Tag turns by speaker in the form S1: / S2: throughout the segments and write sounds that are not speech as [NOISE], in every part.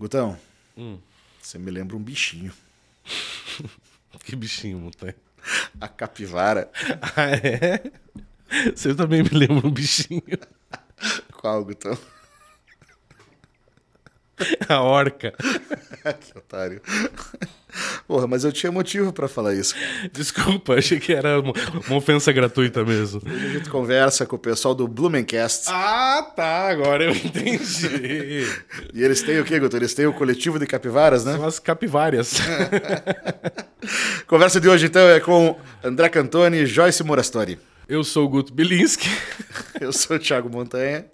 S1: Gutão, você me lembra um bichinho. [LAUGHS]
S2: Que bichinho, montanha.
S1: A capivara.
S2: Ah, é? Você também me lembra um bichinho.
S1: Qual, Gutão?
S2: A orca. [LAUGHS]
S1: que otário. Porra, mas eu tinha motivo pra falar isso. [LAUGHS]
S2: Desculpa, achei que era uma, uma ofensa gratuita mesmo.
S1: Hoje a gente conversa com o pessoal do Blumencast.
S2: Ah, tá, agora eu [LAUGHS] entendi.
S1: E eles têm o quê, Gutão? Eles têm o coletivo de capivaras, né?
S2: São as capivárias. [LAUGHS]
S1: Conversa de hoje, então, é com André Cantoni e Joyce Morastori.
S2: Eu sou o Guto Bilinski
S1: Eu sou o Thiago Montanha,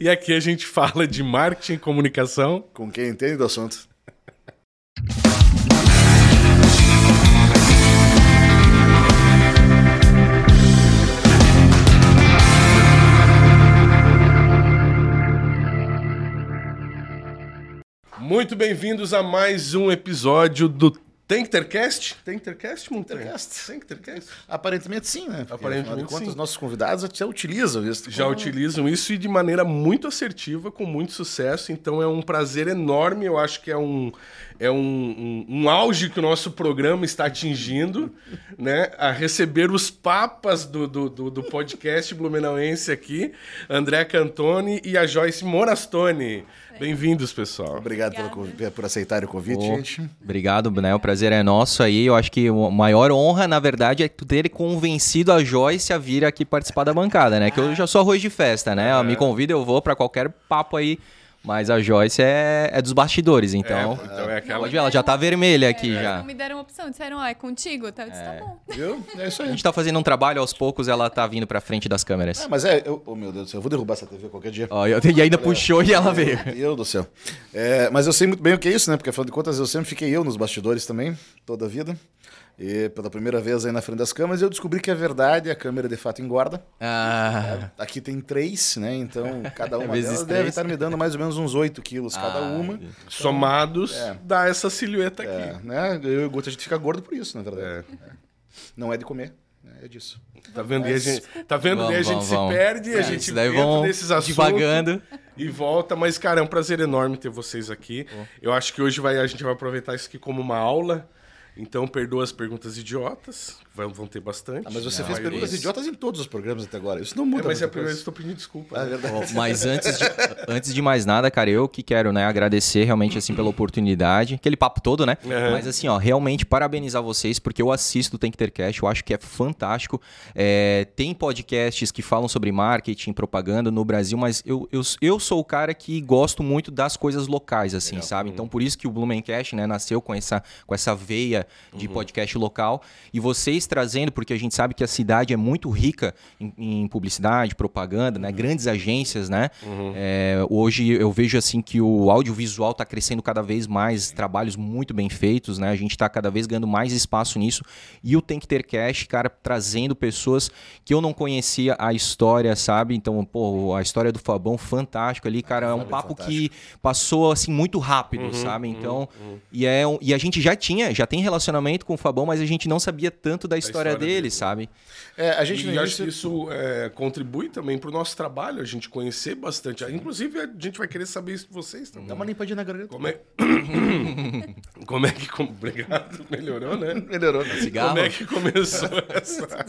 S2: e aqui a gente fala de marketing e comunicação.
S1: com quem entende do assunto.
S2: Muito bem-vindos a mais um episódio do Tanktercast. Tanktercast, Montanha?
S1: Tanktercast.
S2: Tanktercast.
S1: Aparentemente sim, né? Porque,
S2: Aparentemente
S1: afinal
S2: sim.
S1: os nossos convidados já utilizam isso.
S2: Já utilizam isso e de maneira muito assertiva, com muito sucesso. Então é um prazer enorme. Eu acho que é um, é um, um, um auge que o nosso programa está atingindo, [LAUGHS] né? A receber os papas do, do, do, do podcast blumenauense aqui, André Cantoni e a Joyce Morastoni. Bem-vindos, pessoal.
S1: Obrigado pelo por aceitar o convite,
S3: Ô,
S1: gente.
S3: Obrigado, né? O prazer é nosso aí. Eu acho que a maior honra, na verdade, é tu ter convencido a Joyce a vir aqui participar da bancada, né? Que eu já sou arroz de festa, né? Ela Me convida, eu vou pra qualquer papo aí. Mas a Joyce é, é dos bastidores, então.
S2: É, então é aquela.
S3: Pode ver, ela já tá vermelha aqui
S4: Não
S3: já.
S4: me deram opção, disseram, ó, é contigo? Tá, eu disse, tá bom.
S1: Viu? É isso
S3: A
S1: aí.
S3: gente tá fazendo um trabalho, aos poucos ela tá vindo pra frente das câmeras.
S1: Ah, mas é, eu, oh meu Deus do céu, eu vou derrubar essa TV qualquer dia.
S3: Ó, eu- e ainda puxou e ela veio.
S1: Meu Deus do céu. É, mas eu sei muito bem o que é isso, né? Porque afinal de contas eu sempre fiquei eu nos bastidores também, toda a vida. E pela primeira vez aí na frente das câmeras eu descobri que é verdade, a câmera de fato engorda.
S3: Ah,
S1: Aqui tem três, né? Então cada [LAUGHS] uma delas deve
S3: três.
S1: estar me dando mais ou menos uns 8 quilos cada
S3: Ah,
S1: uma.
S2: Somados, dá essa silhueta aqui.
S1: É, né? Eu e o Guto a gente fica gordo por isso, na verdade.
S2: É.
S1: É. Não é de comer, né? é disso.
S2: Tá vendo? E a gente, tá vendo?
S3: Vamos,
S2: e a gente
S3: vamos,
S2: se
S3: vamos.
S2: perde, a
S3: É,
S2: gente
S3: isso daí
S2: entra
S3: vão
S2: nesses assuntos
S3: devagando.
S2: e volta. Mas, cara, é um prazer enorme ter vocês aqui. Eu acho que hoje vai, a gente vai aproveitar isso aqui como uma aula. Então, perdoa as perguntas idiotas, vão, vão ter bastante.
S1: Ah, mas você
S3: Não,
S1: fez
S3: é
S1: perguntas
S3: isso.
S1: idiotas em todos os programas até agora. Isso não
S2: É,
S1: muda.
S2: mas é a
S1: muita
S2: primeira vez tô pedindo desculpa.
S1: Ah, é
S2: né?
S3: Mas antes de, antes de mais nada, cara, eu que quero, né, agradecer realmente, assim, pela oportunidade. Aquele papo todo, né?
S2: Uhum.
S3: Mas, assim, ó, realmente parabenizar vocês, porque eu assisto o Tem que Ter Cash, eu acho que é fantástico. É, tem podcasts que falam sobre marketing, propaganda no Brasil, mas eu, eu, eu sou o cara que gosto muito das coisas locais, assim, sabe? Então, por isso que o Blumencast, né, nasceu com essa, com essa veia de podcast local. E vocês trazendo, porque a gente sabe que a cidade é muito rica em, em publicidade, propaganda, né? Grandes agências, né? É, hoje eu vejo assim que o audiovisual está crescendo cada vez mais, trabalhos muito bem feitos, né? A gente está cada vez ganhando mais espaço nisso. E o Tem que Ter Cash, cara, trazendo pessoas que eu não conhecia a história, sabe? Então, pô, a história do Fabão, fantástico ali, cara. É um
S1: é
S3: papo
S1: fantástico.
S3: que passou assim muito rápido, sabe? Então, e é e a gente já tinha, já tem relacionamento com o Fabão, mas a gente não sabia tanto da história,
S2: história
S3: dele,
S2: dele.
S3: sabe?
S1: É, a gente
S2: E acho que isso é, contribui também pro nosso trabalho, a gente conhecer bastante. Inclusive, a gente vai querer saber isso de vocês também.
S1: Dá uma limpadinha na garganta.
S2: Como é... [COUGHS] Como é que... como- Obrigado, melhorou, né? [LAUGHS]
S1: Melhorou, né?
S3: Cigarro?
S2: Como é que [LAUGHS] começou essa.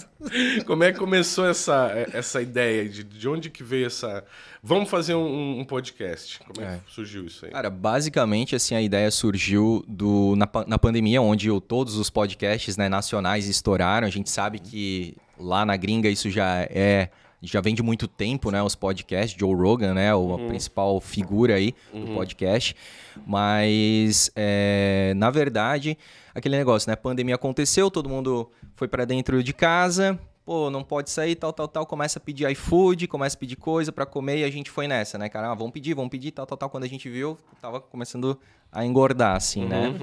S2: Como é que começou essa, essa ideia? De, de onde que veio essa. Vamos fazer um, um podcast. Como é,
S3: É.
S2: que surgiu isso aí?
S3: Cara, basicamente, assim, a ideia surgiu do, na, na pandemia, onde o- todos os podcasts né, nacionais estouraram. A gente sabe que lá na gringa isso já é. Já vem de muito tempo, né? Os podcasts, Joe Rogan, né? O, A principal figura aí do podcast. Mas, é, na verdade, aquele negócio, né? A pandemia aconteceu, todo mundo foi pra dentro de casa. Pô, não pode sair, tal, tal, tal. Começa a pedir iFood, começa a pedir coisa pra comer e a gente foi nessa, né, cara? Ah, vamos pedir, vamos pedir, tal, tal, tal. Quando a gente viu, tava começando a engordar, assim, né?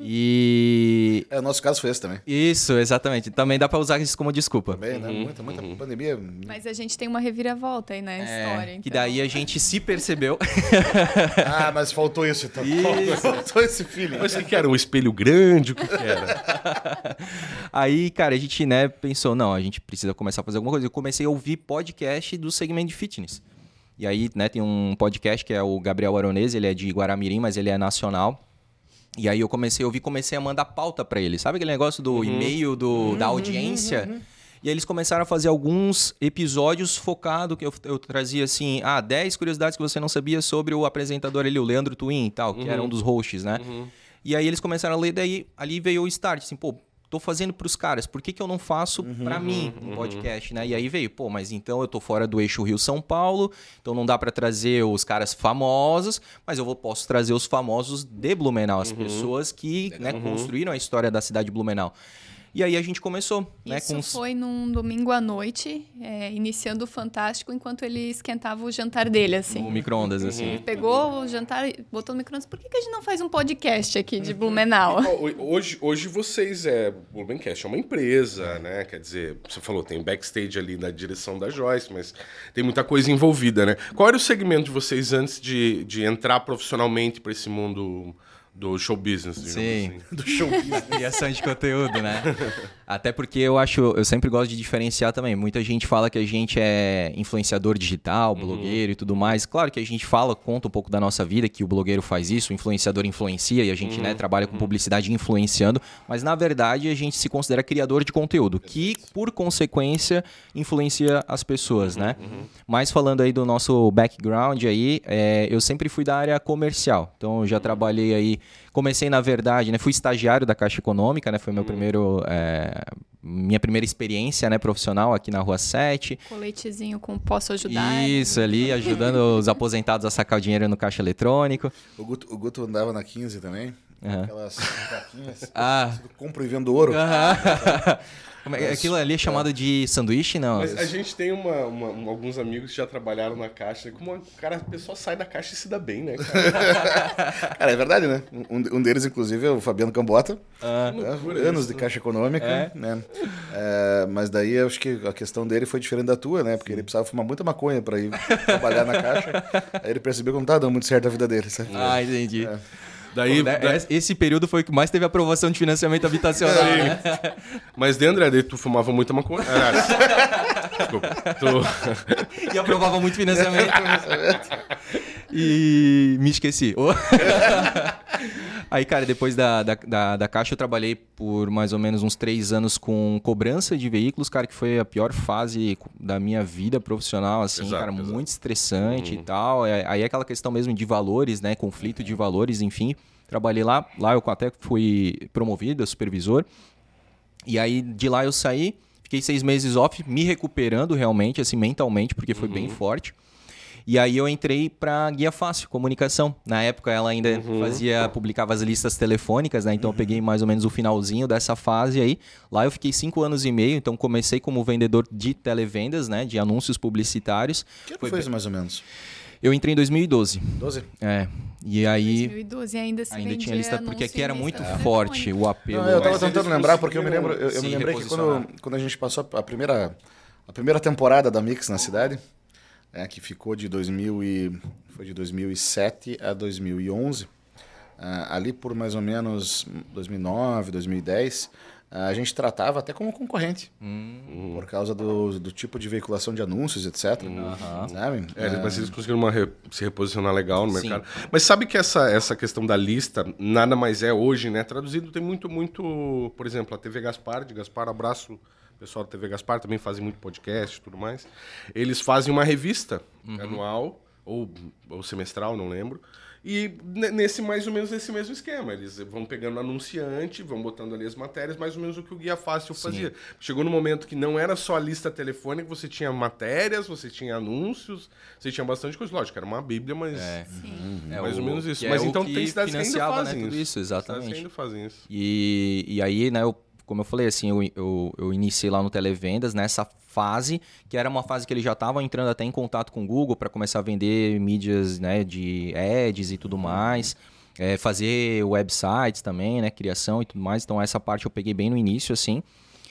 S3: E.
S1: É, o nosso caso foi esse também.
S3: Isso, exatamente. Também dá pra usar isso como desculpa.
S1: Também, né? Muita, muita pandemia.
S4: Mas a gente tem uma reviravolta aí na
S3: É,
S4: história.
S3: que
S4: então.
S3: daí a gente se percebeu. [LAUGHS]
S1: Ah, mas faltou isso então.
S3: Isso.
S1: Faltou esse feeling.
S2: Mas que era um espelho grande? O que, que era? [LAUGHS]
S3: Aí, cara, a gente, né, pensou, não, a gente precisa começar a fazer alguma coisa. Eu comecei a ouvir podcast do segmento de fitness. E aí, né, tem um podcast que é o Gabriel Aronese, ele é de Guaramirim, mas ele é nacional. E aí eu comecei a ouvir, comecei a mandar pauta para ele. Sabe aquele negócio do e-mail do, da audiência? E aí eles começaram a fazer alguns episódios focados, que eu, eu trazia assim, ah, 10 curiosidades que você não sabia sobre o apresentador ali, o Leandro Twin e tal, que era um dos hosts, né? E aí eles começaram a ler, daí ali veio o start, assim, pô, tô fazendo pros caras, por que, que eu não faço pra mim um podcast, né? E aí veio, pô, mas então eu tô fora do eixo Rio-São Paulo, então não dá pra trazer os caras famosos, mas eu vou, posso trazer os famosos de Blumenau, as pessoas que né, construíram a história da cidade de Blumenau. E aí a gente começou, né?
S4: Isso
S3: com
S4: foi num domingo à noite, é, iniciando o Fantástico, enquanto ele esquentava o jantar dele, assim.
S3: no micro-ondas, assim.
S4: Ele pegou o jantar e botou no micro-ondas. Por que, que a gente não faz um podcast aqui de Blumenau?
S2: Hoje, hoje vocês, é, o Blumencast é uma empresa, né? Quer dizer, você falou, tem backstage ali na direção da Joyce, mas tem muita coisa envolvida, né? Qual era o segmento de vocês antes de, de entrar profissionalmente para esse mundo do show business, digamos
S3: Sim.
S2: assim? [LAUGHS]
S1: Do show.
S3: Criação de conteúdo, né? Até porque eu acho, eu sempre gosto de diferenciar também. Muita gente fala que a gente é influenciador digital, blogueiro e tudo mais. Claro que a gente fala, conta um pouco da nossa vida, que o blogueiro faz isso, o influenciador influencia e a gente, né, trabalha com publicidade influenciando, mas na verdade a gente se considera criador de conteúdo, que por consequência influencia as pessoas, né? Mas falando aí do nosso background aí, é, eu sempre fui da área comercial. Então eu já trabalhei aí, comecei na verdade, né, fui estagiário da Caixa Econômica, né, foi meu primeiro, é, minha primeira experiência, né, profissional aqui na Rua 7.
S4: Coletezinho com posso ajudar.
S3: Isso ali, ajudando os aposentados a sacar o dinheiro no caixa eletrônico.
S1: O Guto, o Guto andava na 15 também.
S3: Aham.
S1: Aquelas.
S3: Ah,
S1: Compro e vendo ouro.
S3: como [LAUGHS] é- aquilo ali é chamado de sanduíche, não?
S2: Mas a gente tem uma, uma- um- alguns amigos que já trabalharam na caixa. Como o cara, a pessoa sai da caixa e se dá bem, né, cara? [LAUGHS]
S1: Cara, é verdade, né? Um, um deles, inclusive, é o Fabiano Cambota.
S3: Ah.
S1: né?
S2: loucura
S1: Anos
S2: isso,
S1: de
S2: né?
S1: caixa econômica,
S3: É.
S1: né? É, mas daí eu acho que a questão dele foi diferente da tua, né? Porque ele precisava fumar muita maconha pra ir trabalhar na caixa. [LAUGHS] Aí ele percebeu que não tava dando muito certo a vida dele, sabe?
S3: Ah, entendi.
S2: Daí,
S3: né, Esse período foi o que mais teve aprovação de financiamento habitacional, né?
S2: Mas de André, daí tu fumava muita maconha. Ah, desculpa. Tu...
S3: E aprovava muito financiamento. [LAUGHS] e me esqueci. [LAUGHS] Aí, cara, depois da, da, da, da Caixa, eu trabalhei por mais ou menos uns três anos com cobrança de veículos, cara, que foi a pior fase da minha vida profissional, assim,
S2: Exato,
S3: cara,
S2: exato.
S3: muito estressante e tal. É- Aí é aquela questão mesmo de valores, né? Conflito de valores, enfim. Trabalhei lá, lá eu até fui promovido a supervisor. E aí de lá eu saí, fiquei seis meses off, me recuperando realmente, assim, mentalmente, porque foi bem forte. E aí eu entrei para Guia Fácil, comunicação. Na época ela ainda fazia, publicava as listas telefônicas, né? Então eu peguei mais ou menos o finalzinho dessa fase aí. Lá eu fiquei cinco anos e meio, então comecei como vendedor de televendas, né? De anúncios publicitários.
S1: Que ano foi isso, mais ou menos?
S3: Eu entrei em 2012.
S1: 12?
S3: É. E aí
S4: 2012 ainda se
S3: ainda tinha lista, porque aqui era muito
S4: telefônica.
S3: forte o apelo.
S1: Não, eu tava
S2: Mas eles
S1: tentando lembrar, porque eu me lembro, eu, eu me lembrei que quando, quando a gente passou a primeira, a primeira temporada da Mix na cidade, né, que ficou de 2000 e, foi de 2007 a 2011, ah, ali por mais ou menos 2009, 2010, ah, a gente tratava até como concorrente,
S3: Hum.
S1: por causa do, do tipo de veiculação de anúncios, etc. Sabe?
S2: É,
S1: Ah,
S2: mas eles conseguiram uma re- se reposicionar legal no
S3: Sim.
S2: mercado. Mas sabe que essa, essa questão da lista nada mais é hoje, né? Traduzido tem muito, muito. Por exemplo, a TV Gaspar, de Gaspar, abraço. O pessoal da TV Gaspar também fazem muito podcast e tudo mais. Eles fazem uma revista anual, ou, ou semestral, não lembro. E ne- nesse mais ou menos nesse mesmo esquema. Eles vão pegando anunciante, vão botando ali as matérias, mais ou menos o que o Guia Fácil fazia. Chegou no momento que não era só a lista telefônica, você tinha matérias, você tinha anúncios, você tinha bastante coisa. Lógico, era uma bíblia, mas
S3: É.
S4: Sim.
S3: É
S2: mais
S3: o-
S2: ou menos isso.
S3: é
S2: Mas
S3: o
S2: então tem cidades que ainda
S3: né,
S2: fazem
S3: tudo
S2: isso.
S3: isso,
S2: Cidades que
S3: exatamente.
S2: ainda fazem isso.
S3: E, e aí, né, eu, como eu falei, assim, eu, eu, eu iniciei lá no Televendas nessa fase, que era uma fase que ele já estava entrando até em contato com o Google para começar a vender mídias né, de ads e tudo mais. é, fazer websites também, né? Criação e tudo mais. Então, essa parte eu peguei bem no início, assim.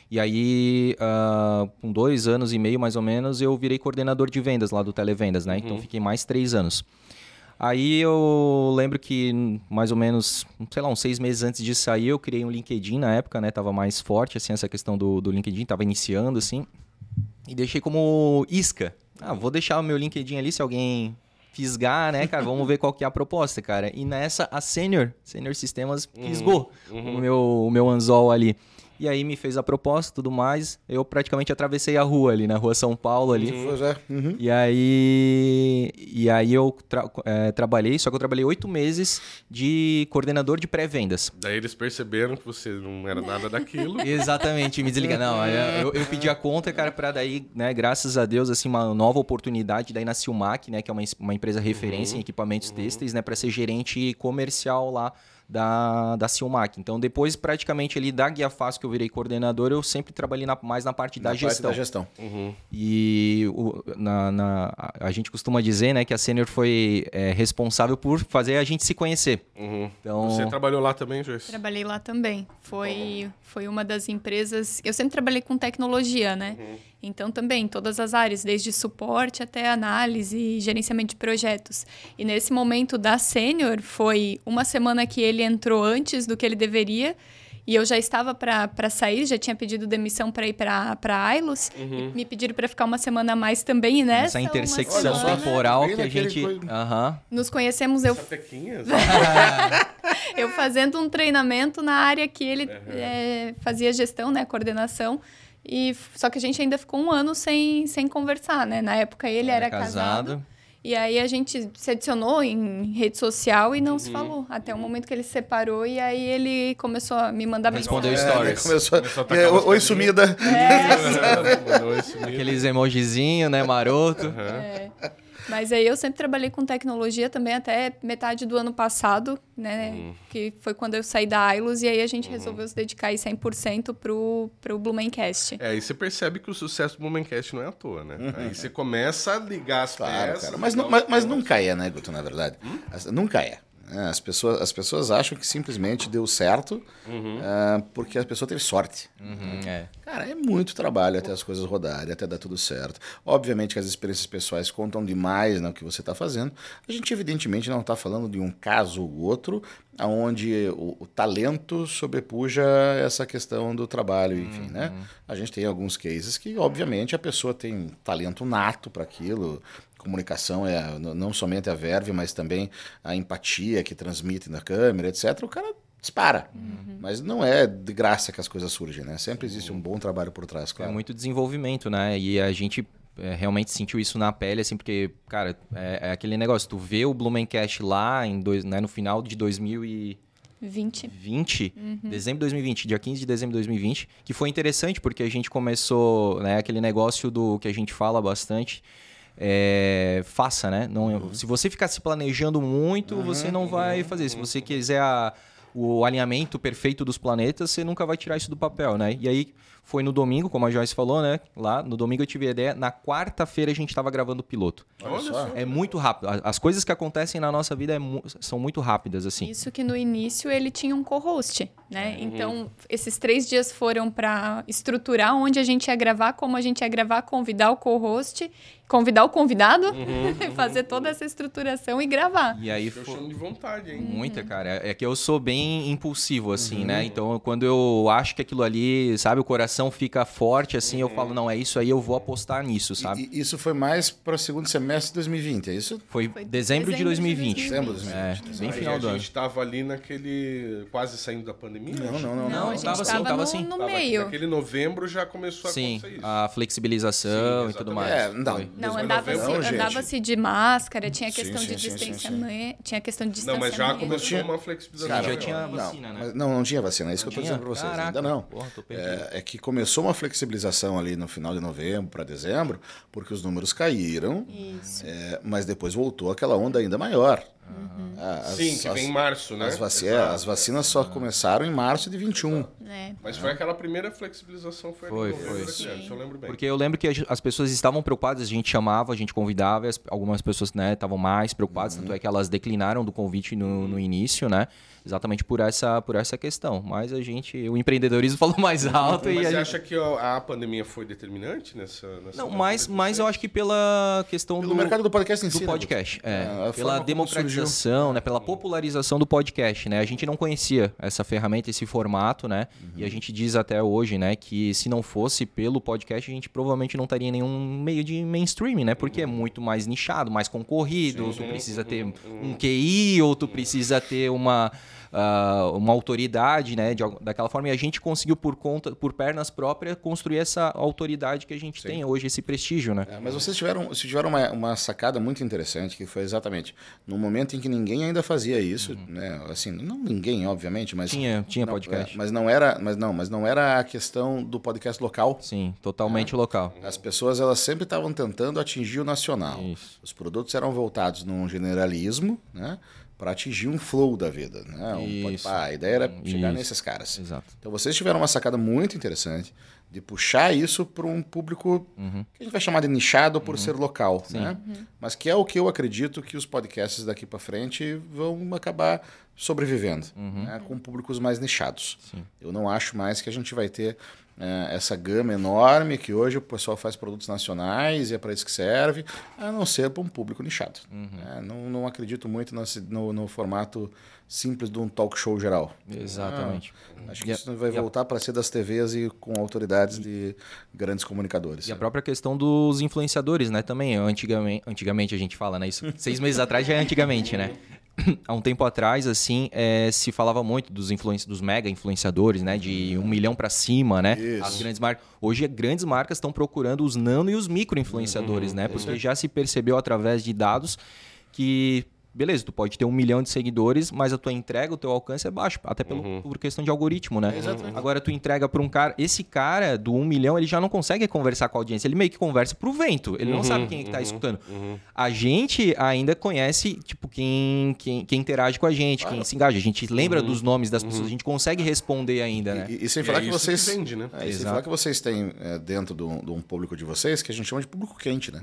S3: E aí, ah, com dois anos e meio, mais ou menos, eu virei coordenador de vendas lá do Televendas, né? Então, fiquei mais três anos. Aí eu lembro que mais ou menos, sei lá, uns seis meses antes de sair, eu criei um LinkedIn na época, né? Tava mais forte, assim, essa questão do, do LinkedIn, tava iniciando, assim. E deixei como isca, Ah, vou deixar o meu LinkedIn ali se alguém fisgar, né, cara? Vamos ver qual que é a proposta, cara. E nessa, a Senior, Senior Sistemas, fisgou o, meu, o meu anzol ali. E aí me fez a proposta e tudo mais. Eu praticamente atravessei a rua ali, na rua São Paulo ali.
S1: Pois é. Uhum.
S3: E aí, e aí eu tra- é, trabalhei, só que eu trabalhei oito meses de coordenador de pré-vendas.
S2: Daí eles perceberam que você não era nada daquilo. [LAUGHS]
S3: Exatamente, me desliga. Não, eu, eu pedi a conta, cara, pra daí, né, graças a Deus, assim, uma nova oportunidade daí na Silmac, né, que é uma, uma empresa referência em equipamentos têxteis, né, pra ser gerente comercial lá da, da Silmac. Então, depois, praticamente, ali da Guia Fácil que eu virei coordenador, eu sempre trabalhei na- mais na parte da
S1: Na parte
S3: gestão.
S1: da gestão.
S3: E o- na, na- a gente costuma dizer, né, que a Sênior foi é, responsável por fazer a gente se conhecer.
S2: Uhum.
S3: Então,
S2: Você trabalhou lá também, Joyce?
S4: Trabalhei lá também. Foi, foi uma das empresas. Eu sempre trabalhei com tecnologia, né? Então, também, todas as áreas, desde suporte até análise e gerenciamento de projetos. E nesse momento da Sênior, foi uma semana que ele entrou antes do que ele deveria. E eu já estava para sair, já tinha pedido demissão para ir para a Ailos. E me pediram para ficar uma semana a mais também. E nessa
S3: essa intersecção
S4: semana-
S3: temporal que a gente.
S1: coi-
S3: Aham.
S4: Nos conhecemos, eu
S2: Sapequinhas? [LAUGHS]
S4: eu fazendo um treinamento na área que ele é, fazia gestão, né, coordenação. E só que a gente ainda ficou um ano sem, sem conversar, né? Na época ele era,
S3: Era
S4: casado.
S3: casado.
S4: E aí a gente se adicionou em rede social e não se falou. Até o momento que ele se separou e aí ele começou a me mandar
S3: Respondeu
S4: mensagem.
S3: stories.
S1: É, começou,
S2: Começou a
S1: É, Oi, sumida.
S2: Mesmo.
S3: Aqueles emojizinhos, né, maroto.
S4: É. Mas aí eu sempre trabalhei com tecnologia também até metade do ano passado, né? Que foi quando eu saí da Ailos e aí a gente resolveu se dedicar aí 100% pro, pro Blumencast.
S2: É, aí você percebe que o sucesso do Momencast não é à toa, né? Aí você começa a ligar as
S1: Claro,
S2: peças.
S1: cara. Mas, mas, mas nunca é, né, Guto, na verdade? As- Nunca é. É, As pessoas, as pessoas acham que simplesmente deu certo ah, porque a pessoa teve sorte.
S3: Uhum, é.
S1: Cara, é muito trabalho até as coisas rodarem, até dar tudo certo. Obviamente que as experiências pessoais contam demais no que você está fazendo. A gente, evidentemente, não está falando de um caso ou outro onde o, o talento sobrepuja essa questão do trabalho, enfim, né? A gente tem alguns cases que, obviamente, a pessoa tem talento nato para aquilo. Comunicação é não somente a verve, mas também a empatia que transmite na câmera, etc. O cara dispara. Mas não é de graça que as coisas surgem, né? Sempre existe um bom trabalho por trás,
S3: É
S1: claro.
S3: muito desenvolvimento, né? E a gente é, realmente sentiu isso na pele, assim, porque, cara, é, é aquele negócio, tu vê o Blumencast lá em dois, né, no final de 2020,
S4: 20.
S3: dezembro de 2020, dia 15 de dezembro de 2020, que foi interessante porque a gente começou, né, aquele negócio do que a gente fala bastante, é, faça, né? Não, Se você ficar se planejando muito, você não vai fazer. Se você quiser a- o alinhamento perfeito dos planetas, você nunca vai tirar isso do papel, né? E aí foi no domingo, como a Joyce falou, né? Lá no domingo eu tive a ideia. Na quarta-feira a gente estava gravando o piloto.
S2: Olha só.
S3: É muito rápido. As coisas que acontecem na nossa vida é mu- são muito rápidas, assim.
S4: Isso que no início ele tinha um co-host, né? Então, esses três dias foram para estruturar onde a gente ia gravar, como a gente ia gravar, convidar o co-host, convidar o convidado, [LAUGHS] fazer toda essa estruturação e gravar.
S3: E aí foi.
S2: de vontade, hein?
S3: Muita, cara. É que eu sou bem impulsivo, assim, né? Então, quando eu acho que aquilo ali, sabe, o coração fica forte, assim, eu falo, não, é isso aí, eu vou apostar nisso, sabe?
S1: E, e isso foi mais para o segundo semestre de 2020, é isso?
S3: Foi,
S4: Foi
S3: dezembro, de
S4: dezembro de
S3: 2020.
S4: 2020.
S1: Dezembro de 2020.
S3: É, bem
S2: Aí
S3: final do
S2: a
S3: ano.
S2: gente tava ali naquele... Quase saindo da pandemia.
S1: Não, não, não.
S4: Não, a estava
S3: assim, tava
S4: no,
S3: assim.
S4: no
S2: Tava
S4: meio.
S2: Naquele novembro já começou a
S3: Sim,
S2: acontecer isso.
S3: a flexibilização
S2: Sim,
S3: e tudo mais.
S1: É, não.
S3: Foi.
S4: Não, andava-se andava de máscara, tinha
S1: Sim,
S4: questão
S1: sim,
S4: de
S1: sim, sim, sim.
S4: distanciamento, tinha questão de
S2: Não, mas já
S4: distanciamento.
S2: começou
S1: tinha-
S2: uma flexibilização.
S3: Cara, já tinha
S1: Não,
S3: vacina, né?
S1: mas não, não tinha vacina, é isso que eu estou dizendo para vocês.
S3: Caraca,
S1: Ainda não.
S3: porra, tô perdido.
S1: É, é que começou uma flexibilização ali no final de novembro para dezembro, porque os números caíram, é, mas depois voltou aquela onda ainda maior. Ah, as-
S2: Sim, que
S1: as-
S2: vem em março, né?
S1: As, vaci- é, as vacinas só começaram em março de 21.
S4: É.
S2: Mas foi aquela primeira flexibilização, foi,
S3: Foi, foi.
S2: Isso eu lembro bem.
S3: Porque eu lembro que as pessoas estavam preocupadas, a gente chamava, a gente convidava, e as- algumas pessoas né, estavam mais preocupadas, tanto é que elas declinaram do convite no, no início, né? Exatamente por essa, por essa questão. Mas a gente, o empreendedorismo [LAUGHS] falou mais alto e
S2: Mas
S3: a
S2: você
S3: gente...
S2: acha que a, pandemia foi determinante nessa... nessa
S3: Não, mas, mas eu acho que pela questão
S1: Pelo
S3: do,
S1: mercado do podcast em
S3: do
S1: si. né,
S3: podcast, é,
S1: É,
S3: pela democratização, popularização, né? Pela popularização do podcast, né? A gente não conhecia essa ferramenta, esse formato, né? E a gente diz até hoje, né, que se não fosse pelo podcast, a gente provavelmente não estaria em nenhum meio de mainstream, né? Porque é muito mais nichado, mais concorrido, tu precisa ter um QI ou tu precisa ter uma uh, uma autoridade, né, de, daquela forma, e a gente conseguiu por conta, por pernas próprias, construir essa autoridade que a gente Sim. tem hoje, esse prestígio, né?
S1: É, mas vocês tiveram, vocês tiveram uma, uma, sacada muito interessante, que foi exatamente no momento em que ninguém ainda fazia isso, uhum. né, assim, não ninguém, obviamente, mas
S3: tinha, tinha não, podcast,
S1: é, mas não era, mas não, mas não era a questão do podcast local.
S3: Sim, totalmente é. local.
S1: As pessoas elas sempre estavam tentando atingir o nacional. Isso. Os produtos eram voltados num generalismo, né? Para atingir um flow da vida. Né? Um, pá, a ideia era chegar isso. nesses caras.
S3: Exato.
S1: Então vocês tiveram uma sacada muito interessante de puxar isso para um público uhum. que a gente vai chamar de nichado por uhum. ser local, né? Uhum. Mas que é o que eu acredito que os podcasts daqui para frente vão acabar sobrevivendo, uhum. né? com públicos mais nichados. Sim. Eu não acho mais que a gente vai ter essa gama enorme que hoje o pessoal faz produtos nacionais e é para isso que serve, a não ser para um público nichado. Uhum. É, não, não acredito muito no, no, formato simples de um talk show geral.
S3: Exatamente.
S1: Ah, acho que isso vai voltar para ser das TVs e com autoridades de grandes comunicadores.
S3: E a própria questão dos influenciadores, né? Também, antigamente, antigamente a gente fala, né? Isso seis meses atrás já é antigamente, né? [CLEARS THROAT] há um tempo atrás, assim, é, se falava muito dos, influenci dos mega influenciadores, né? De um milhão para cima, né? Isso. As grandes marcas. Hoje, grandes marcas estão procurando os nano e os micro influenciadores, uhum, né? Porque já se percebeu através de dados que beleza, tu pode ter um milhão de seguidores, mas a tua entrega, o teu alcance é baixo, até pelo, uhum. por questão de algoritmo, né? Exatamente. Agora tu entrega para um cara, esse cara do um milhão, ele já não consegue conversar com a audiência, ele meio que conversa pro vento, ele uhum, não sabe quem é que tá uhum, escutando. Uhum. A gente ainda conhece, tipo, quem, quem, quem interage com a gente, claro. quem se engaja, a gente lembra uhum. dos nomes das pessoas, uhum. a gente consegue responder ainda, né?
S1: E, e sem falar é que vocês... Que vende, né? É, e sem falar que vocês têm é, dentro de um público de vocês, que a gente chama de público quente, né?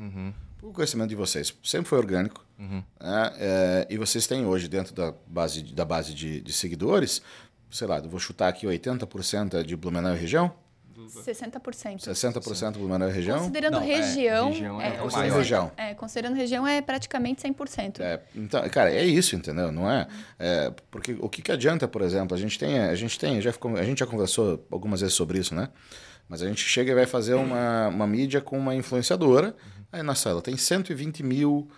S1: O conhecimento de vocês sempre foi orgânico. Uhum. Né? É, e vocês têm hoje, dentro da base, da base de, de seguidores, sei lá, vou chutar aqui 80% de Blumenau e região.
S4: 60%.
S1: 60% Blumenau e região?
S4: Considerando Não, região. É, região, é,
S1: é, considerando região.
S4: É, considerando região é praticamente 100%.
S1: É, então, cara, é isso, entendeu? Não é, é? porque o que, que adianta, por exemplo, a gente tem, a gente tem, já, a gente já conversou algumas vezes sobre isso, né? Mas a gente chega e vai fazer uma, uma mídia com uma influenciadora. Aí, nossa, ela tem 120 mil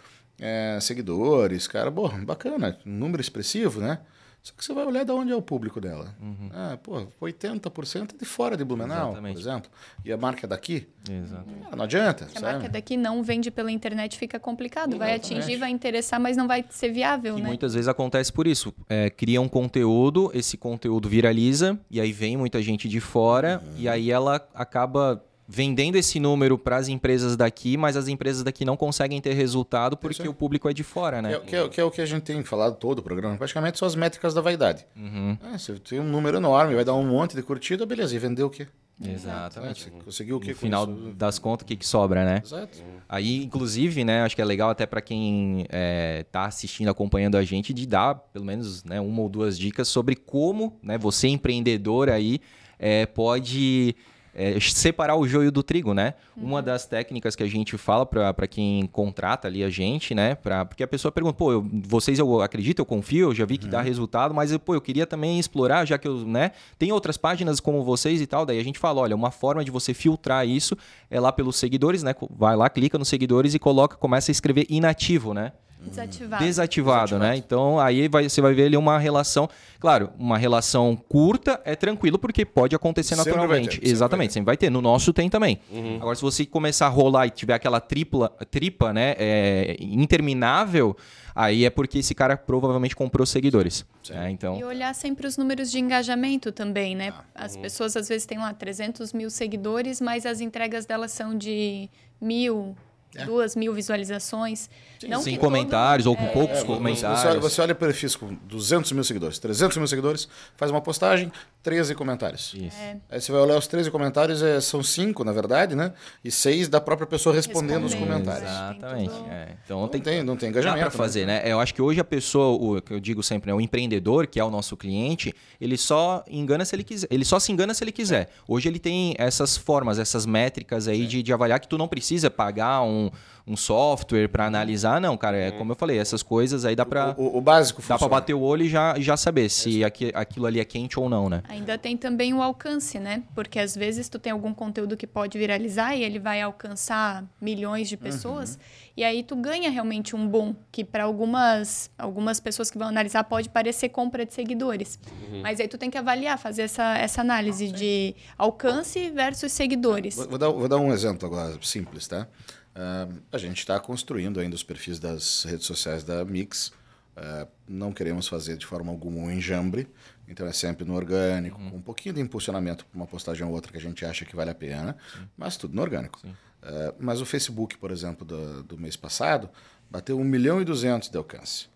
S1: é, seguidores, cara, pô, bacana, um número expressivo, né? Só que você vai olhar de onde é o público dela. Uhum. Ah, pô, 80% é de fora de Blumenau, Exatamente. por exemplo. E a marca é daqui? Exatamente. Ah, não adianta.
S4: Se a marca é daqui não vende pela internet, fica complicado. Vai atingir, vai interessar, mas não vai ser viável,
S3: e
S4: né?
S3: muitas vezes acontece por isso. É, cria um conteúdo, esse conteúdo viraliza, e aí vem muita gente de fora, uhum. e aí ela acaba vendendo esse número para as empresas daqui, mas as empresas daqui não conseguem ter resultado porque o público é de fora, né?
S1: Que é, que, é, que é, o que a gente tem falado todo o programa. Praticamente são as métricas da vaidade. Uhum. É, você tem um número enorme, vai dar um monte de curtida, beleza. E vendeu o quê?
S3: Exatamente.
S1: É, conseguiu o que?
S3: No final isso? das contas, o que, que sobra, né?
S1: Exato.
S3: Aí, inclusive, né, acho que é legal até para quem está é, tá assistindo, acompanhando a gente, de dar pelo menos né, uma ou duas dicas sobre como né, você, empreendedor aí, é, pode é, separar o joio do trigo, né? Uhum. Uma das técnicas que a gente fala para quem contrata ali a gente, né? Pra, porque a pessoa pergunta, pô, eu, vocês eu acredito, eu confio, eu já vi que uhum. dá resultado, mas pô, eu queria também explorar, já que eu, né? Tem outras páginas como vocês e tal, daí a gente fala, olha, uma forma de você filtrar isso é lá pelos seguidores, né? Vai lá, clica nos seguidores e coloca, começa a escrever inativo, né?
S4: Desativado.
S3: Desativado, né? Então aí vai, você vai ver ali uma relação. Claro, uma relação curta é tranquilo porque pode acontecer sempre naturalmente. Ter, Exatamente, sempre vai, ter. No nosso tem também. Uhum. Agora, se você começar a rolar e tiver aquela tripla, tripa, né? É, interminável, aí é porque esse cara provavelmente comprou seguidores. É, então...
S4: E olhar sempre os números de engajamento também, né? Ah, as uhum. pessoas às vezes têm lá 300 mil seguidores, mas as entregas delas são de mil, é. duas mil visualizações.
S3: Sim, não sem comentários todo... ou com é, poucos é, comentários.
S1: Você olha, você olha perfis com 200 mil seguidores, 300 mil seguidores, faz uma postagem, 13 comentários. Isso. É. Aí você vai olhar os 13 comentários, é, são 5, na verdade, né? E 6 da própria pessoa respondendo, os comentários.
S3: Exatamente. É. Então
S1: não tem, tem, não tem engajamento.
S3: Dá pra fazer, né? né? Eu acho que hoje a pessoa, o que eu digo sempre, né? o empreendedor, que é o nosso cliente, ele só engana se ele quiser. Ele só se engana se ele quiser. Hoje ele tem essas formas, essas métricas aí de, de avaliar que tu não precisa pagar um um, software para analisar, não, cara. É como eu falei, essas coisas aí dá para
S1: O, o básico
S3: dá para bater o olho e já, já saber se aqui- aquilo ali é quente ou não, né?
S4: Ainda tem também o alcance, né? Porque às vezes tu tem algum conteúdo que pode viralizar e ele vai alcançar milhões de pessoas. E aí tu ganha realmente um boom, que para algumas, algumas pessoas que vão analisar pode parecer compra de seguidores. Mas aí tu tem que avaliar, fazer essa, essa análise de alcance versus seguidores.
S1: Vou, vou dar, vou dar um exemplo agora, simples, tá? Ah, a gente está construindo ainda os perfis das redes sociais da Mix. Ah, não queremos fazer de forma alguma um enjambre, então é sempre no orgânico, com um pouquinho de impulsionamento para uma postagem ou outra que a gente acha que vale a pena, mas tudo no orgânico. Ah, mas o Facebook, por exemplo, do, do mês passado, bateu 1 milhão e 200 de alcance.